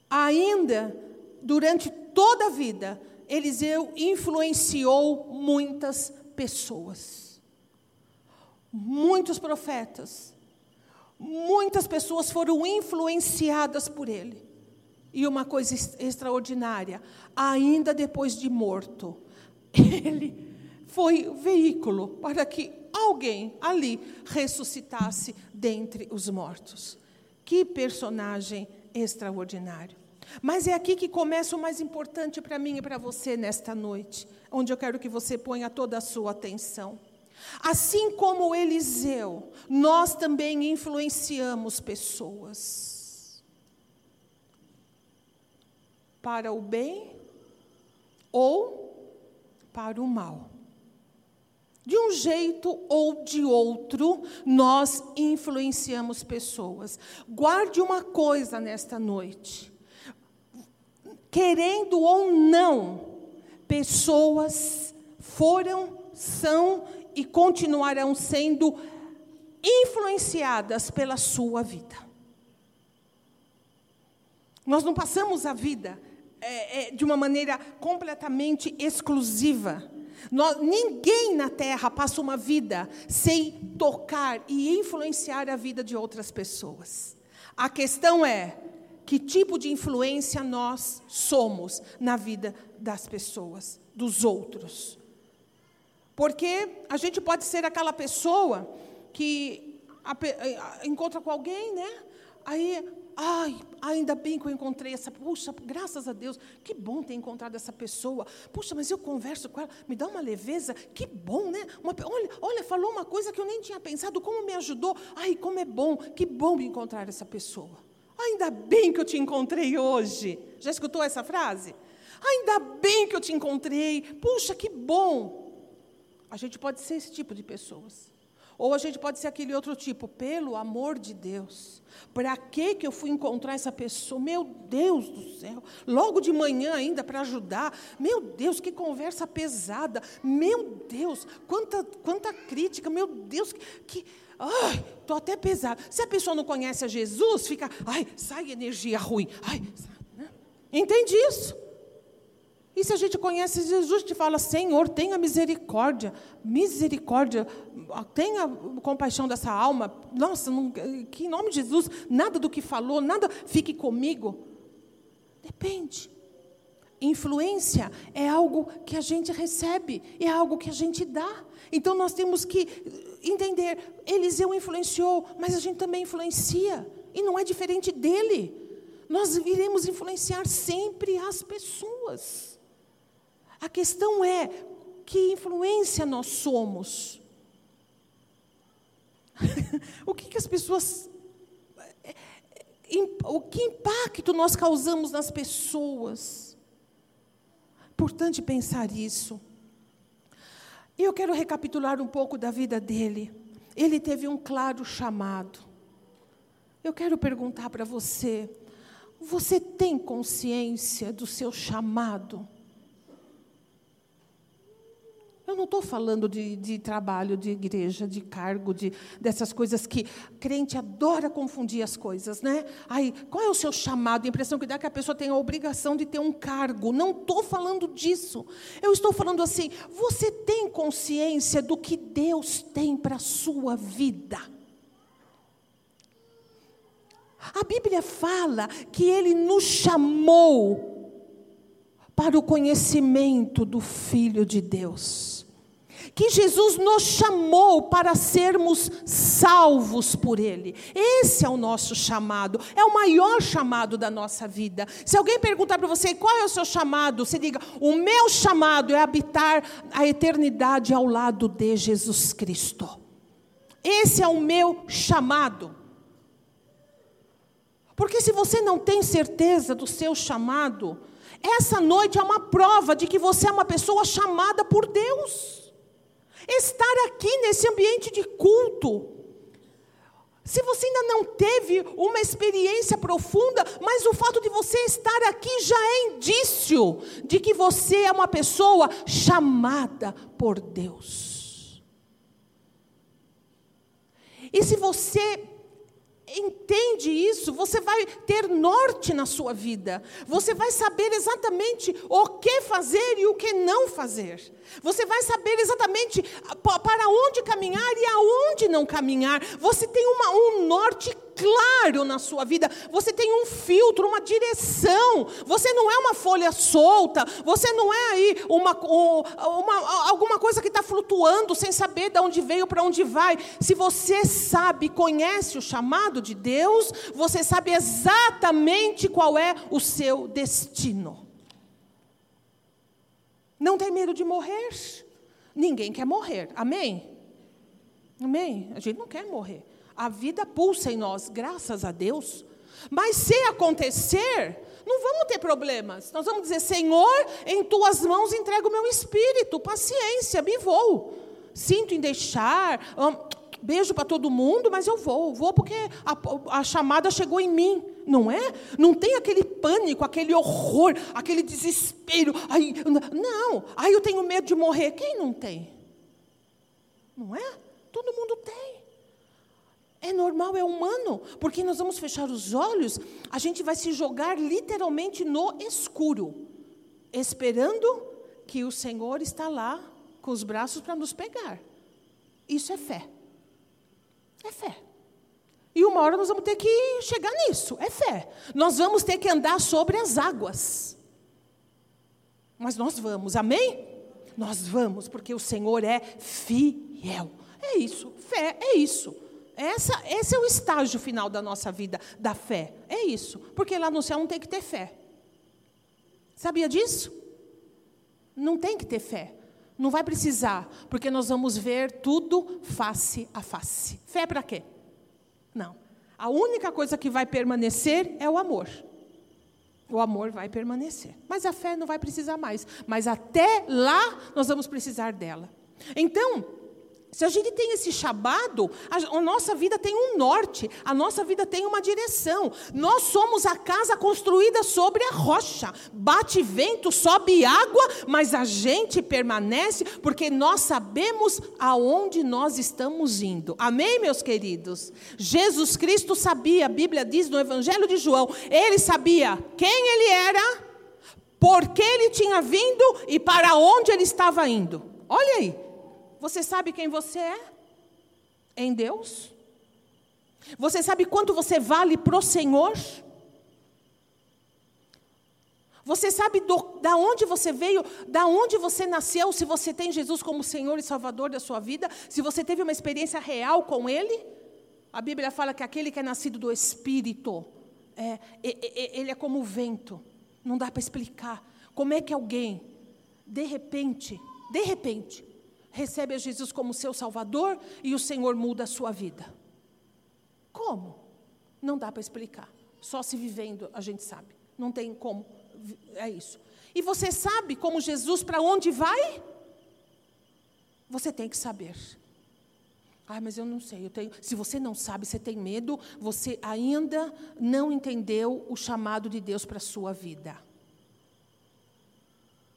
ainda durante toda a vida, Eliseu influenciou muitas pessoas. Muitos profetas. Muitas pessoas foram influenciadas por ele. E uma coisa extraordinária, ainda depois de morto, ele foi veículo para que alguém ali ressuscitasse dentre os mortos. Que personagem extraordinário. Mas é aqui que começa o mais importante para mim e para você nesta noite, onde eu quero que você ponha toda a sua atenção. Assim como Eliseu, nós também influenciamos pessoas para o bem ou para o mal. De um jeito ou de outro, nós influenciamos pessoas. Guarde uma coisa nesta noite querendo ou não, Pessoas foram, são e continuarão sendo influenciadas pela sua vida. Nós não passamos a vida é, é, de uma maneira completamente exclusiva. Nós, ninguém na Terra passa uma vida sem tocar e influenciar a vida de outras pessoas. A questão é que tipo de influência nós somos na vida das pessoas, dos outros. Porque a gente pode ser aquela pessoa que encontra com alguém, né? Aí Ai, ainda bem que eu encontrei essa. Puxa, graças a Deus, que bom ter encontrado essa pessoa. Puxa, mas eu converso com ela, me dá uma leveza. Que bom, né? Uma, olha, olha, falou uma coisa que eu nem tinha pensado, como me ajudou. Ai, como é bom, que bom encontrar essa pessoa. Ainda bem que eu te encontrei hoje. Já escutou essa frase? Ainda bem que eu te encontrei. Puxa, que bom. A gente pode ser esse tipo de pessoas. Ou a gente pode ser aquele outro tipo, pelo amor de Deus. Para que que eu fui encontrar essa pessoa? Meu Deus do céu. Logo de manhã ainda para ajudar. Meu Deus, que conversa pesada. Meu Deus, quanta quanta crítica. Meu Deus, que, que ai, tô até pesado. Se a pessoa não conhece a Jesus, fica, ai, sai energia ruim. Ai, né? entende isso? E se a gente conhece Jesus, te fala, Senhor, tenha misericórdia, misericórdia, tenha compaixão dessa alma. Nossa, não, que em nome de Jesus, nada do que falou, nada fique comigo. Depende. Influência é algo que a gente recebe, é algo que a gente dá. Então nós temos que entender, Eliseu influenciou, mas a gente também influencia, e não é diferente dele. Nós iremos influenciar sempre as pessoas. A questão é que influência nós somos. o que, que as pessoas. O que impacto nós causamos nas pessoas? Importante pensar isso. E eu quero recapitular um pouco da vida dele. Ele teve um claro chamado. Eu quero perguntar para você: você tem consciência do seu chamado? Eu não estou falando de, de, trabalho, de igreja, de cargo, de, dessas coisas que crente adora confundir as coisas, né? Aí, qual é o seu chamado? A impressão que dá é que a pessoa tem a obrigação de ter um cargo. Não estou falando disso. Eu estou falando assim: você tem consciência do que Deus tem para a sua vida? A Bíblia fala que Ele nos chamou para o conhecimento do Filho de Deus. Que Jesus nos chamou para sermos salvos por Ele. Esse é o nosso chamado, é o maior chamado da nossa vida. Se alguém perguntar para você qual é o seu chamado, você diga: o meu chamado é habitar a eternidade ao lado de Jesus Cristo. Esse é o meu chamado. Porque se você não tem certeza do seu chamado, essa noite é uma prova de que você é uma pessoa chamada por Deus. Estar aqui nesse ambiente de culto. Se você ainda não teve uma experiência profunda, mas o fato de você estar aqui já é indício de que você é uma pessoa chamada por Deus. E se você entende isso, você vai ter norte na sua vida. Você vai saber exatamente o que fazer e o que não fazer. Você vai saber exatamente para onde caminhar e aonde não caminhar. Você tem uma, um norte claro na sua vida. Você tem um filtro, uma direção. Você não é uma folha solta. Você não é aí uma, uma alguma coisa que está flutuando sem saber de onde veio, para onde vai. Se você sabe, conhece o chamado de Deus, você sabe exatamente qual é o seu destino. Não tem medo de morrer. Ninguém quer morrer. Amém? Amém? A gente não quer morrer. A vida pulsa em nós, graças a Deus. Mas se acontecer, não vamos ter problemas. Nós vamos dizer: Senhor, em tuas mãos entrego o meu espírito, paciência, me vou. Sinto em deixar, beijo para todo mundo, mas eu vou, vou porque a, a, chamada chegou em mim, não é? Não tem aquele pânico, aquele horror, aquele desespero. Ai, não, aí eu tenho medo de morrer. Quem não tem? Não é? Todo mundo tem. É normal, é humano, porque nós vamos fechar os olhos, a gente vai se jogar literalmente no escuro, esperando que o Senhor está lá com os braços para nos pegar. Isso é fé. É fé. E uma hora nós vamos ter que chegar nisso. É fé. Nós vamos ter que andar sobre as águas. Mas nós vamos, amém? Nós vamos, porque o Senhor é fiel. É isso. Fé é isso. Essa, esse é o estágio final da nossa vida, da fé. É isso. Porque lá no céu não tem que ter fé. Sabia disso? Não tem que ter fé. Não vai precisar, porque nós vamos ver tudo face a face. Fé para quê? Não. A única coisa que vai permanecer é o amor. O amor vai permanecer. Mas a fé não vai precisar mais. Mas até lá nós vamos precisar dela. Então, se a gente tem esse chamado, a, nossa vida tem um norte, a nossa vida tem uma direção. Nós somos a casa construída sobre a rocha. Bate vento, sobe água, mas a gente permanece porque nós sabemos aonde nós estamos indo. Amém, meus queridos? Jesus Cristo sabia, a Bíblia diz no Evangelho de João, ele sabia quem ele era, por que ele tinha vindo e para onde ele estava indo. Olha aí. Você sabe quem você é? Em Deus? Você sabe quanto você vale para o Senhor? Você sabe do, da onde você veio, da onde você nasceu, se você tem Jesus como Senhor e Salvador da sua vida, se você teve uma experiência real com Ele? A Bíblia fala que aquele que é nascido do Espírito, é, ele é como o vento, não dá para explicar. Como é que alguém, de repente, de repente, recebe a Jesus como seu Salvador e o Senhor muda a sua vida. Como? Não dá para explicar. Só se vivendo a gente sabe. Não tem como. É isso. E você sabe como Jesus para onde vai? Você tem que saber. Ah, mas eu não sei. Eu tenho... Se você não sabe, você tem medo, você ainda não entendeu o chamado de Deus para a sua vida.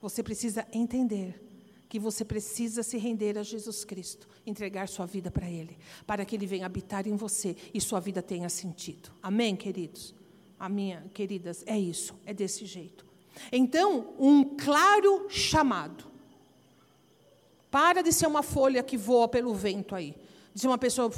Você precisa entender que você precisa se render a Jesus Cristo, entregar sua vida para Ele, para que Ele venha habitar em você e sua vida tenha sentido. Amém, queridos? A minha, queridas, é isso, é desse jeito. Então, um claro chamado. Para de ser uma folha que voa pelo vento aí de uma pessoa.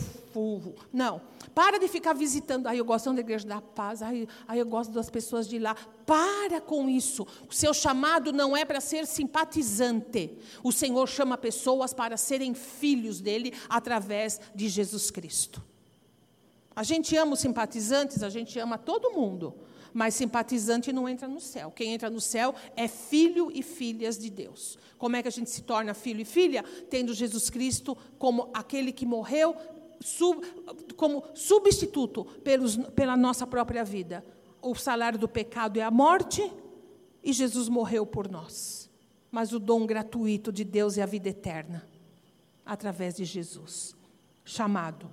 Não. Para de ficar visitando. Aí eu gosto da igreja da paz. Aí, aí eu gosto das pessoas de lá. Para com isso. O seu chamado não é para ser simpatizante. O Senhor chama pessoas para serem filhos dele através de Jesus Cristo. A gente ama os simpatizantes, a gente ama todo mundo mas simpatizante não entra no céu. Quem entra no céu é filho e filhas de Deus. Como é que a gente se torna filho e filha? Tendo Jesus Cristo como aquele que morreu sub, como substituto pelos, pela nossa própria vida. O salário do pecado é a morte e Jesus morreu por nós. Mas o dom gratuito de Deus é a vida eterna, através de Jesus. Chamado.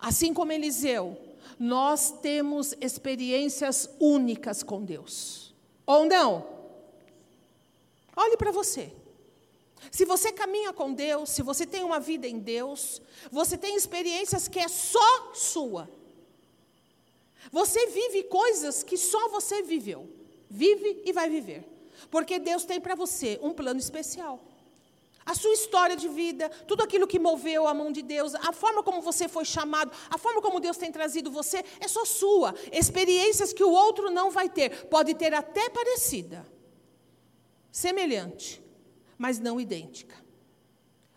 Assim como Eliseu nós temos experiências únicas com Deus. Ou não? Olhe para você. Se você caminha com Deus, se você tem uma vida em Deus, você tem experiências que é só sua. Você vive coisas que só você viveu. Vive e vai viver. Porque Deus tem para você um plano especial a sua história de vida, tudo aquilo que moveu a mão de Deus, a forma como você foi chamado, a forma como Deus tem trazido você, é só sua. Experiências que o outro não vai ter. Pode ter até parecida, semelhante, mas não idêntica.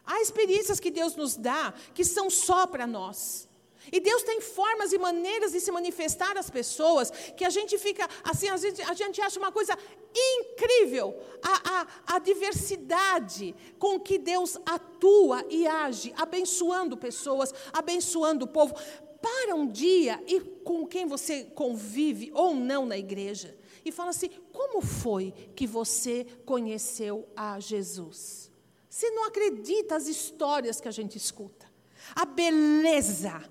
Há experiências que Deus nos dá que são só para nós. E Deus tem formas e maneiras de se manifestar às pessoas que a gente fica assim, a gente, a gente acha uma coisa incrível a, a, a diversidade com que Deus atua e age, abençoando pessoas, abençoando o povo. Para um dia e com quem você convive ou não na igreja e fala assim: como foi que você conheceu a Jesus? Você não acredita as histórias que a gente escuta. a beleza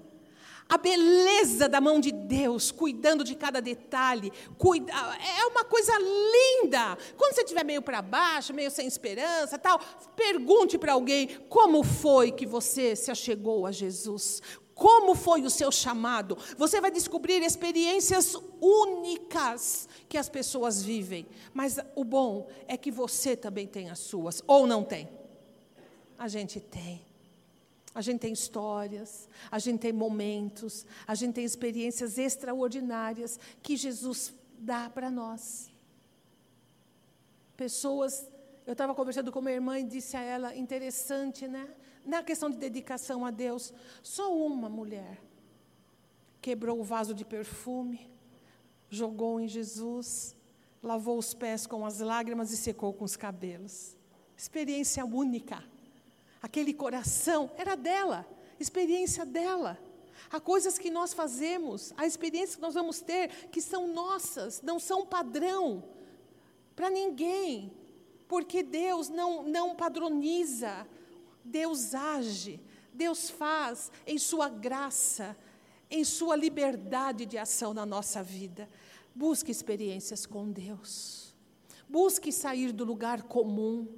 a beleza da mão de Deus, cuidando de cada detalhe. Cuida, é uma coisa linda. Quando você estiver meio para baixo, meio sem esperança, tal, pergunte para alguém como foi que você se achegou a Jesus. Como foi o seu chamado? Você vai descobrir experiências únicas que as pessoas vivem. Mas o bom é que você também tem as suas, ou não tem? A gente tem. A gente tem histórias, a gente tem momentos, a gente tem experiências extraordinárias que Jesus dá para nós. Pessoas, eu estava conversando com minha irmã e disse a ela, interessante, né? Na questão de dedicação a Deus, só uma mulher quebrou o vaso de perfume, jogou em Jesus, lavou os pés com as lágrimas e secou com os cabelos. Experiência única. Aquele coração era dela, experiência dela. Há coisas que nós fazemos, há experiências que nós vamos ter que são nossas, não são padrão para ninguém, porque Deus não, não padroniza, Deus age, Deus faz em Sua graça, em Sua liberdade de ação na nossa vida. Busque experiências com Deus, busque sair do lugar comum.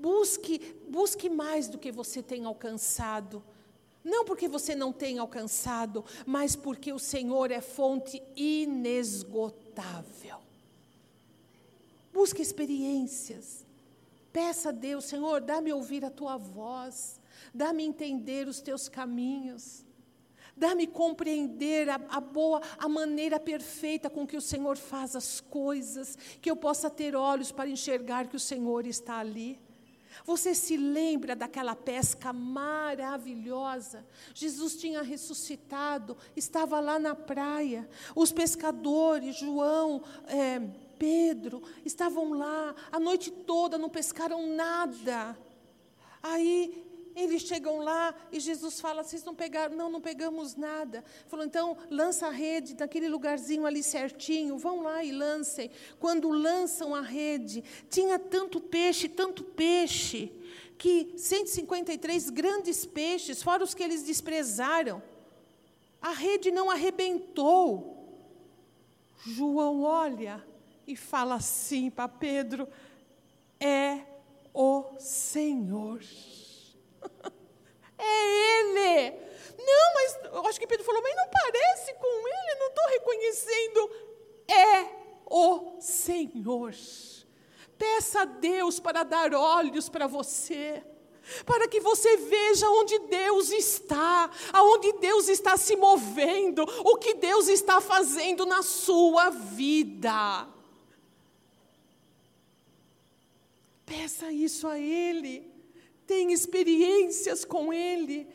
Busque, busque mais do que você tem alcançado. Não porque você não tem alcançado, mas porque o Senhor é fonte inesgotável. Busque experiências. Peça a Deus, Senhor, dá-me ouvir a tua voz, dá-me entender os teus caminhos. Dá-me compreender a, a, boa, a maneira perfeita com que o Senhor faz as coisas, que eu possa ter olhos para enxergar que o Senhor está ali. Você se lembra daquela pesca maravilhosa? Jesus tinha ressuscitado, estava lá na praia. Os pescadores, João, é, Pedro, estavam lá a noite toda, não pescaram nada. Aí eles chegam lá e Jesus fala: Vocês não pegaram? Não, não pegamos nada. Falou: Então, lança a rede naquele lugarzinho ali certinho, vão lá e lancem. Quando lançam a rede, tinha tanto peixe, tanto peixe, que 153 grandes peixes, fora os que eles desprezaram. A rede não arrebentou. João olha e fala assim para Pedro: É o Senhor. é Ele. Não, mas eu acho que Pedro falou, mas não parece com Ele, não estou reconhecendo. É o Senhor. Peça a Deus para dar olhos para você para que você veja onde Deus está, aonde Deus está se movendo, o que Deus está fazendo na sua vida. Peça isso a Ele tenha experiências com Ele,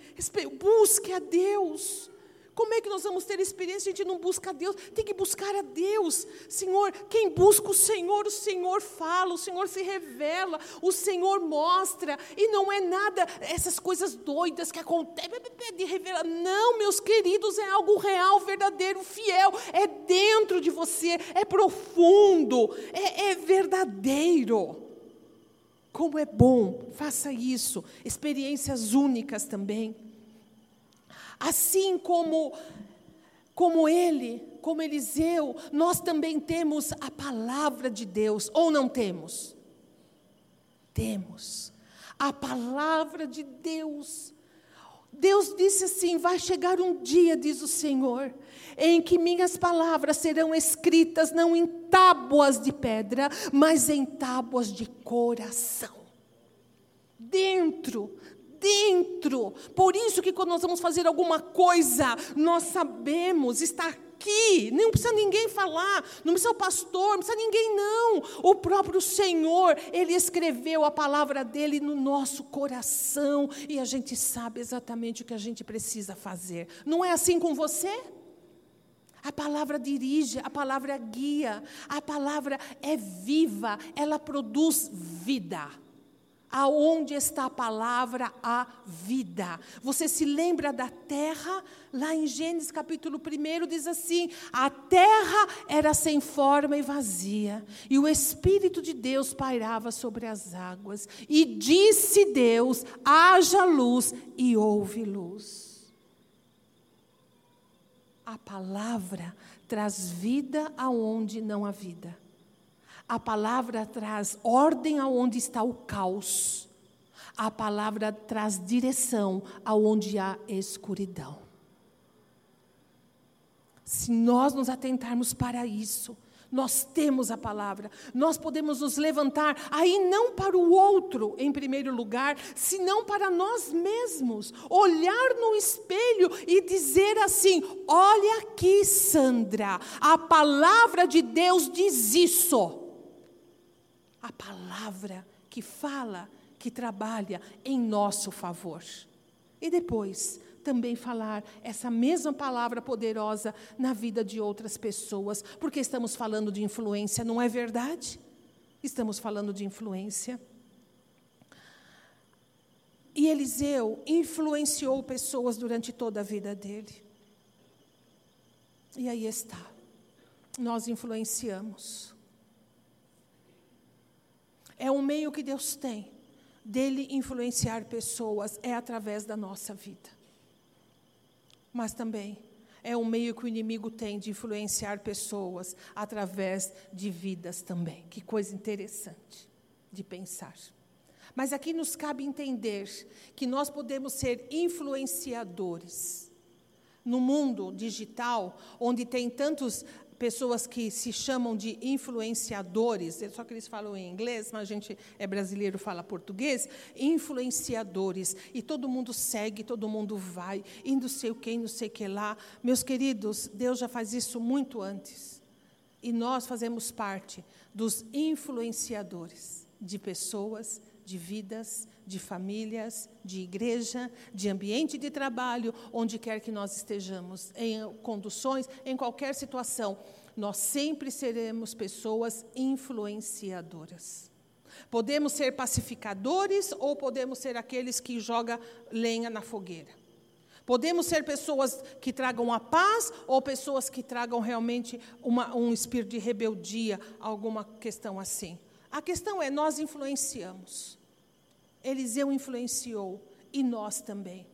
busque a Deus. Como é que nós vamos ter experiência? A gente não busca a Deus, tem que buscar a Deus. Senhor, quem busca o Senhor, o Senhor fala, o Senhor se revela, o Senhor mostra, e não é nada, essas coisas doidas que acontecem de revelar. Não, meus queridos, é algo real, verdadeiro, fiel, é dentro de você, é profundo, é, é verdadeiro. Como é bom, faça isso. Experiências únicas também. Assim como como ele, como Eliseu, nós também temos a palavra de Deus, ou não temos? Temos. A palavra de Deus. Deus disse assim: vai chegar um dia, diz o Senhor, em que minhas palavras serão escritas não em tábuas de pedra, mas em tábuas de coração. Dentro, dentro. Por isso que quando nós vamos fazer alguma coisa, nós sabemos, está aqui, não precisa ninguém falar, não precisa o pastor, não precisa ninguém não. O próprio Senhor, ele escreveu a palavra dele no nosso coração e a gente sabe exatamente o que a gente precisa fazer. Não é assim com você? A palavra dirige, a palavra guia, a palavra é viva, ela produz vida. Aonde está a palavra, a vida. Você se lembra da terra? Lá em Gênesis capítulo 1 diz assim: a terra era sem forma e vazia, e o Espírito de Deus pairava sobre as águas. E disse Deus: haja luz, e houve luz. A palavra traz vida aonde não há vida. A palavra traz ordem aonde está o caos. A palavra traz direção aonde há escuridão. Se nós nos atentarmos para isso, nós temos a palavra, nós podemos nos levantar aí não para o outro em primeiro lugar, senão para nós mesmos, olhar no espelho e dizer assim: olha aqui, Sandra, a palavra de Deus diz isso. A palavra que fala, que trabalha em nosso favor. E depois, também falar essa mesma palavra poderosa na vida de outras pessoas, porque estamos falando de influência, não é verdade? Estamos falando de influência. E Eliseu influenciou pessoas durante toda a vida dele. E aí está. Nós influenciamos. É um meio que Deus tem dele influenciar pessoas, é através da nossa vida. Mas também é um meio que o inimigo tem de influenciar pessoas através de vidas também. Que coisa interessante de pensar. Mas aqui nos cabe entender que nós podemos ser influenciadores. No mundo digital, onde tem tantos pessoas que se chamam de influenciadores, só que eles falam em inglês, mas a gente é brasileiro, fala português, influenciadores, e todo mundo segue, todo mundo vai, e não sei o que, não sei o que lá. Meus queridos, Deus já faz isso muito antes. E nós fazemos parte dos influenciadores de pessoas, de vidas, de famílias, de igreja, de ambiente de trabalho, onde quer que nós estejamos, em conduções, em qualquer situação, nós sempre seremos pessoas influenciadoras. Podemos ser pacificadores ou podemos ser aqueles que jogam lenha na fogueira. Podemos ser pessoas que tragam a paz ou pessoas que tragam realmente uma, um espírito de rebeldia, alguma questão assim. A questão é, nós influenciamos. Eliseu influenciou e nós também.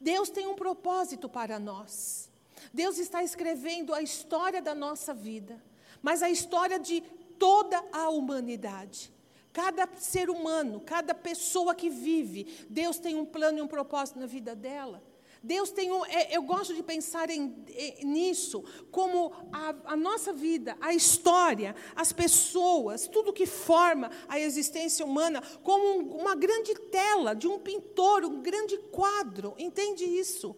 Deus tem um propósito para nós. Deus está escrevendo a história da nossa vida, mas a história de toda a humanidade. Cada ser humano, cada pessoa que vive, Deus tem um plano e um propósito na vida dela. Deus tem um. É, eu gosto de pensar em, em, nisso, como a, a nossa vida, a história, as pessoas, tudo que forma a existência humana, como um, uma grande tela de um pintor, um grande quadro. Entende isso?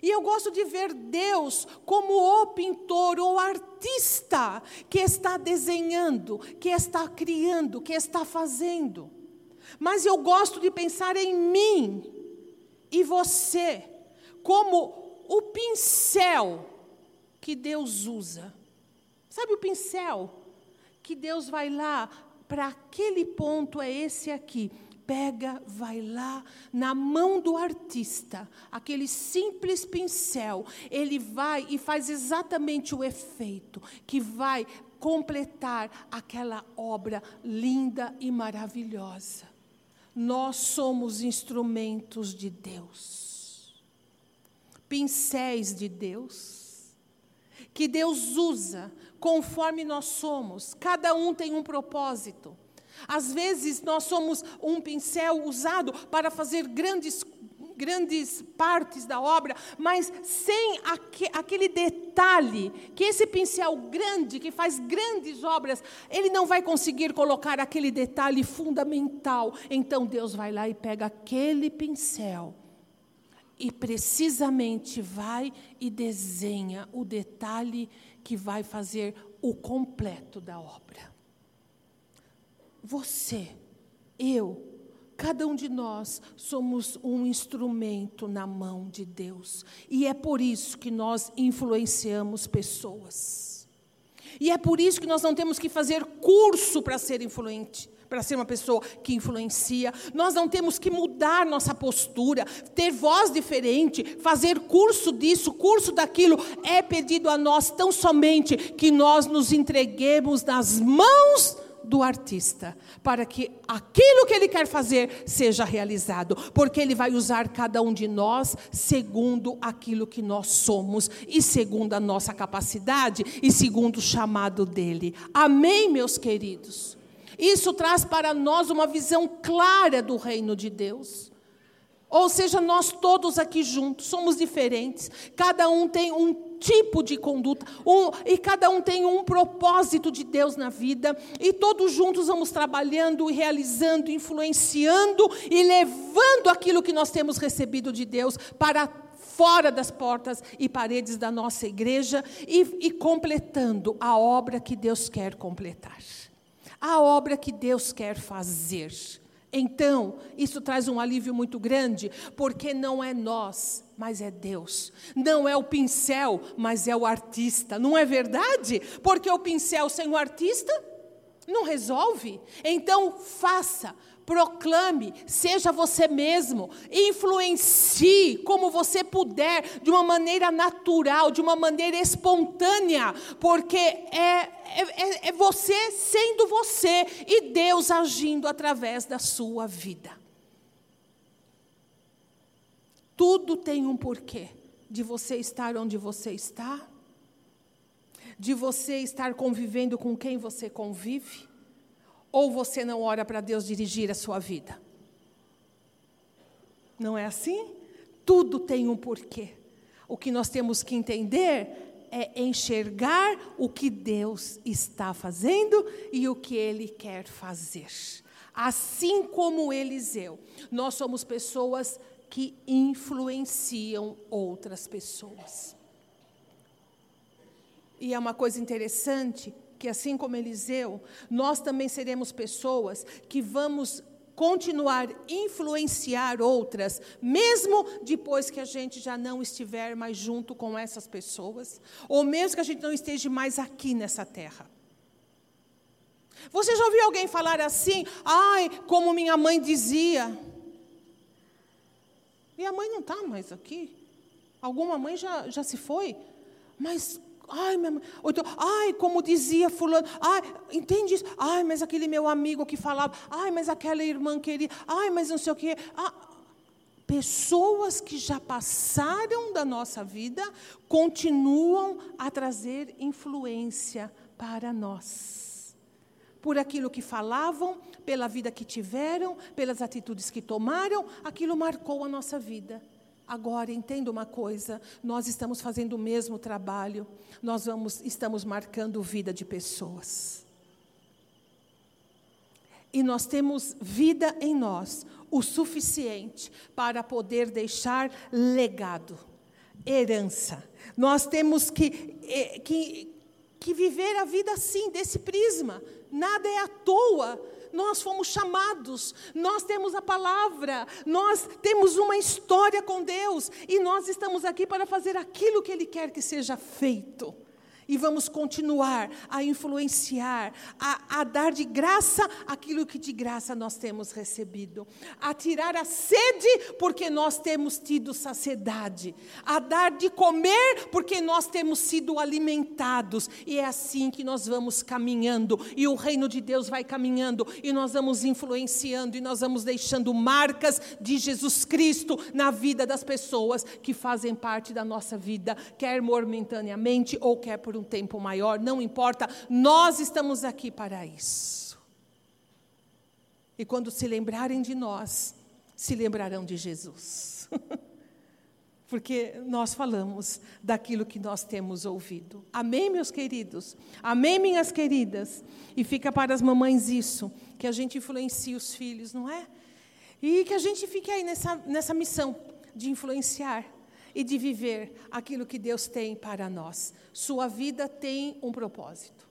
E eu gosto de ver Deus como o pintor, o artista que está desenhando, que está criando, que está fazendo. Mas eu gosto de pensar em mim e você como o pincel que Deus usa. Sabe o pincel? Que Deus vai lá para aquele ponto, é esse aqui. Pega, vai lá na mão do artista, aquele simples pincel, ele vai e faz exatamente o efeito que vai completar aquela obra linda e maravilhosa. Nós somos instrumentos de Deus pincéis de Deus, que Deus usa conforme nós somos, cada um tem um propósito. Às vezes nós somos um pincel usado para fazer grandes grandes partes da obra, mas sem aque, aquele detalhe, que esse pincel grande, que faz grandes obras, ele não vai conseguir colocar aquele detalhe fundamental. Então Deus vai lá e pega aquele pincel e precisamente vai e desenha o detalhe que vai fazer o completo da obra. Você, eu, cada um de nós somos um instrumento na mão de Deus, e é por isso que nós influenciamos pessoas. E é por isso que nós não temos que fazer curso para ser influente, para ser uma pessoa que influencia. Nós não temos que mudar nossa postura, ter voz diferente, fazer curso disso, curso daquilo. É pedido a nós tão somente que nós nos entreguemos nas mãos do artista, para que aquilo que ele quer fazer seja realizado, porque ele vai usar cada um de nós segundo aquilo que nós somos e segundo a nossa capacidade e segundo o chamado dele. Amém, meus queridos? Isso traz para nós uma visão clara do reino de Deus. Ou seja, nós todos aqui juntos somos diferentes, cada um tem um tipo de conduta, um, e cada um tem um propósito de Deus na vida, e todos juntos vamos trabalhando realizando, influenciando e levando aquilo que nós temos recebido de Deus para fora das portas e paredes da nossa igreja e, e completando a obra que Deus quer completar, a obra que Deus quer fazer. Então, isso traz um alívio muito grande, porque não é nós, mas é Deus. Não é o pincel, mas é o artista. Não é verdade? Porque o pincel sem o artista não resolve. Então, faça, proclame, seja você mesmo, influencie como você puder, de uma maneira natural, de uma maneira espontânea, porque é, é, é você sendo você e Deus agindo através da sua vida. Tudo tem um porquê de você estar onde você está, de você estar convivendo com quem você convive ou você não ora para Deus dirigir a sua vida? Não é assim? Tudo tem um porquê. O que nós temos que entender é enxergar o que Deus está fazendo e o que Ele quer fazer. Assim como Eliseu, nós somos pessoas que influenciam outras pessoas. E é uma coisa interessante que assim como Eliseu, nós também seremos pessoas que vamos continuar influenciar outras, mesmo depois que a gente já não estiver mais junto com essas pessoas, ou mesmo que a gente não esteja mais aqui nessa terra. Você já ouviu alguém falar assim? Ai, como minha mãe dizia. Minha mãe não está mais aqui. Alguma mãe já, já se foi. Mas Ai, minha mãe. Ou então, ai, como dizia fulano. Ai, entende isso? Ai, mas aquele meu amigo que falava. Ai, mas aquela irmã querida. Ai, mas não sei o quê. Ah, pessoas que já passaram da nossa vida continuam a trazer influência para nós. Por aquilo que falavam, pela vida que tiveram, pelas atitudes que tomaram, aquilo marcou a nossa vida. Agora, entenda uma coisa: nós estamos fazendo o mesmo trabalho, nós vamos, estamos marcando vida de pessoas. E nós temos vida em nós o suficiente para poder deixar legado, herança. Nós temos que, eh, que, que viver a vida assim, desse prisma. Nada é à toa nós fomos chamados, nós temos a palavra, nós temos uma história com Deus e nós estamos aqui para fazer aquilo que Ele quer que seja feito e vamos continuar a influenciar, a, a, dar de graça aquilo que de graça nós temos recebido, a tirar a sede, porque nós temos tido saciedade, a dar de comer, porque nós temos sido alimentados, e é assim que nós vamos caminhando, e o reino de Deus vai caminhando, e nós vamos influenciando, e nós vamos deixando marcas de Jesus Cristo na vida das pessoas que fazem parte da nossa vida, quer momentaneamente ou quer por um um tempo maior, não importa, nós estamos aqui para isso. E quando se lembrarem de nós, se lembrarão de Jesus. Porque nós falamos daquilo que nós temos ouvido. Amém, meus queridos? Amém, minhas queridas? E fica para as mamães isso, que a gente influencie os filhos, não é? E que a gente fique aí nessa, nessa missão de influenciar e de viver aquilo que Deus tem para nós. Sua vida tem um propósito.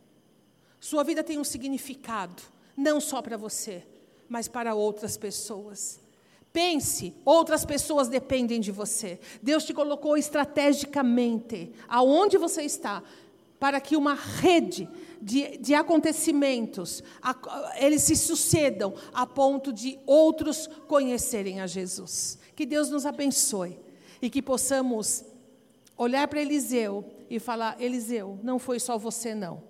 Sua vida tem um significado, não só para você, mas para outras pessoas. Pense, outras pessoas dependem de você. Deus te colocou estrategicamente aonde você está para que uma rede de, de acontecimentos a, eles se sucedam a ponto de outros conhecerem a Jesus. Que Deus nos abençoe e que possamos olhar para Eliseu e falar: Eliseu, não foi só você, não.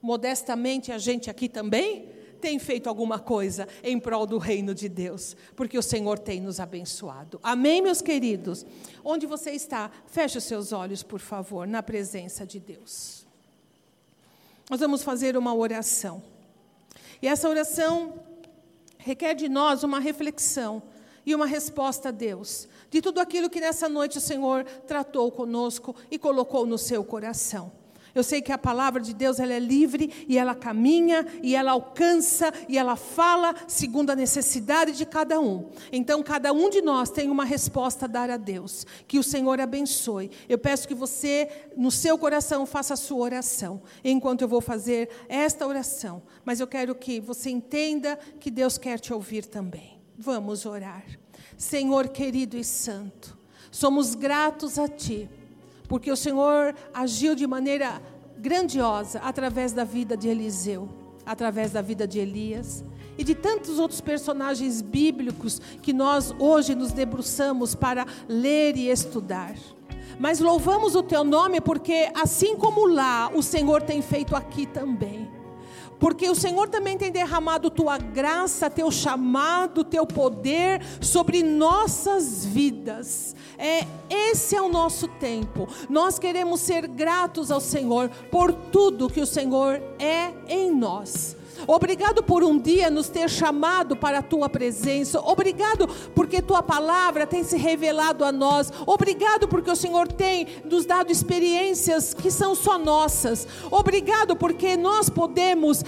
Modestamente, a gente aqui também tem feito alguma coisa em prol do reino de Deus, porque o Senhor tem nos abençoado. Amém, meus queridos? Onde você está, feche os seus olhos, por favor, na presença de Deus. Nós vamos fazer uma oração. E essa oração requer de nós uma reflexão e uma resposta a Deus, de tudo aquilo que nessa noite o Senhor tratou conosco e colocou no seu coração. Eu sei que a palavra de Deus ela é livre e ela caminha e ela alcança e ela fala segundo a necessidade de cada um. Então cada um de nós tem uma resposta a dar a Deus. Que o Senhor abençoe. Eu peço que você no seu coração faça a sua oração, enquanto eu vou fazer esta oração. Mas eu quero que você entenda que Deus quer te ouvir também. Vamos orar. Senhor querido e santo, somos gratos a ti porque o Senhor agiu de maneira grandiosa através da vida de Eliseu, através da vida de Elias e de tantos outros personagens bíblicos que nós hoje nos debruçamos para ler e estudar. Mas louvamos o teu nome porque, assim como lá, o Senhor tem feito aqui também porque o Senhor também tem derramado tua graça, teu chamado, teu poder sobre nossas vidas. É esse é o nosso tempo. Nós queremos ser gratos ao Senhor por tudo que o Senhor é em nós. Obrigado por um dia nos ter chamado para a tua presença. Obrigado porque tua palavra tem se revelado a nós. Obrigado porque o Senhor tem nos dado experiências que são só nossas. Obrigado porque nós podemos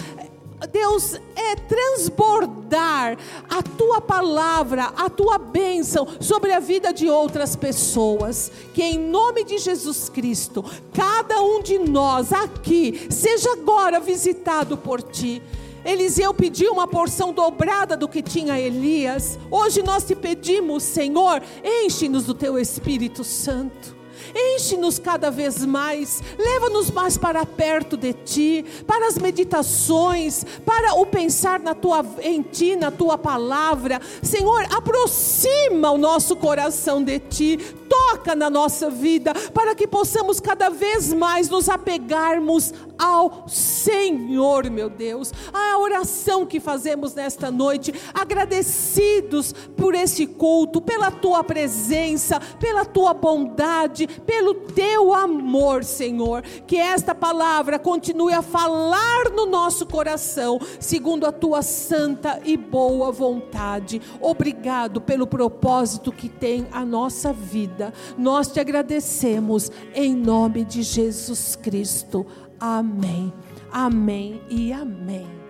Deus, é transbordar a tua palavra, a tua bênção sobre a vida de outras pessoas. Que em nome de Jesus Cristo, cada um de nós aqui seja agora visitado por ti. Eliseu pediu uma porção dobrada do que tinha Elias. Hoje nós te pedimos, Senhor, enche-nos do teu Espírito Santo. Enche-nos cada vez mais, leva-nos mais para perto de ti, para as meditações, para o pensar na tua, em ti, na tua palavra. Senhor, aproxima o nosso coração de ti, toca na nossa vida, para que possamos cada vez mais nos apegarmos ao Senhor, meu Deus. A oração que fazemos nesta noite, agradecidos por esse culto, pela tua presença, pela tua bondade, pelo teu amor, Senhor. Que esta palavra continue a falar no nosso coração, segundo a tua santa e boa vontade. Obrigado pelo propósito que tem a nossa vida. Nós te agradecemos em nome de Jesus Cristo. Amém. Amém e amém.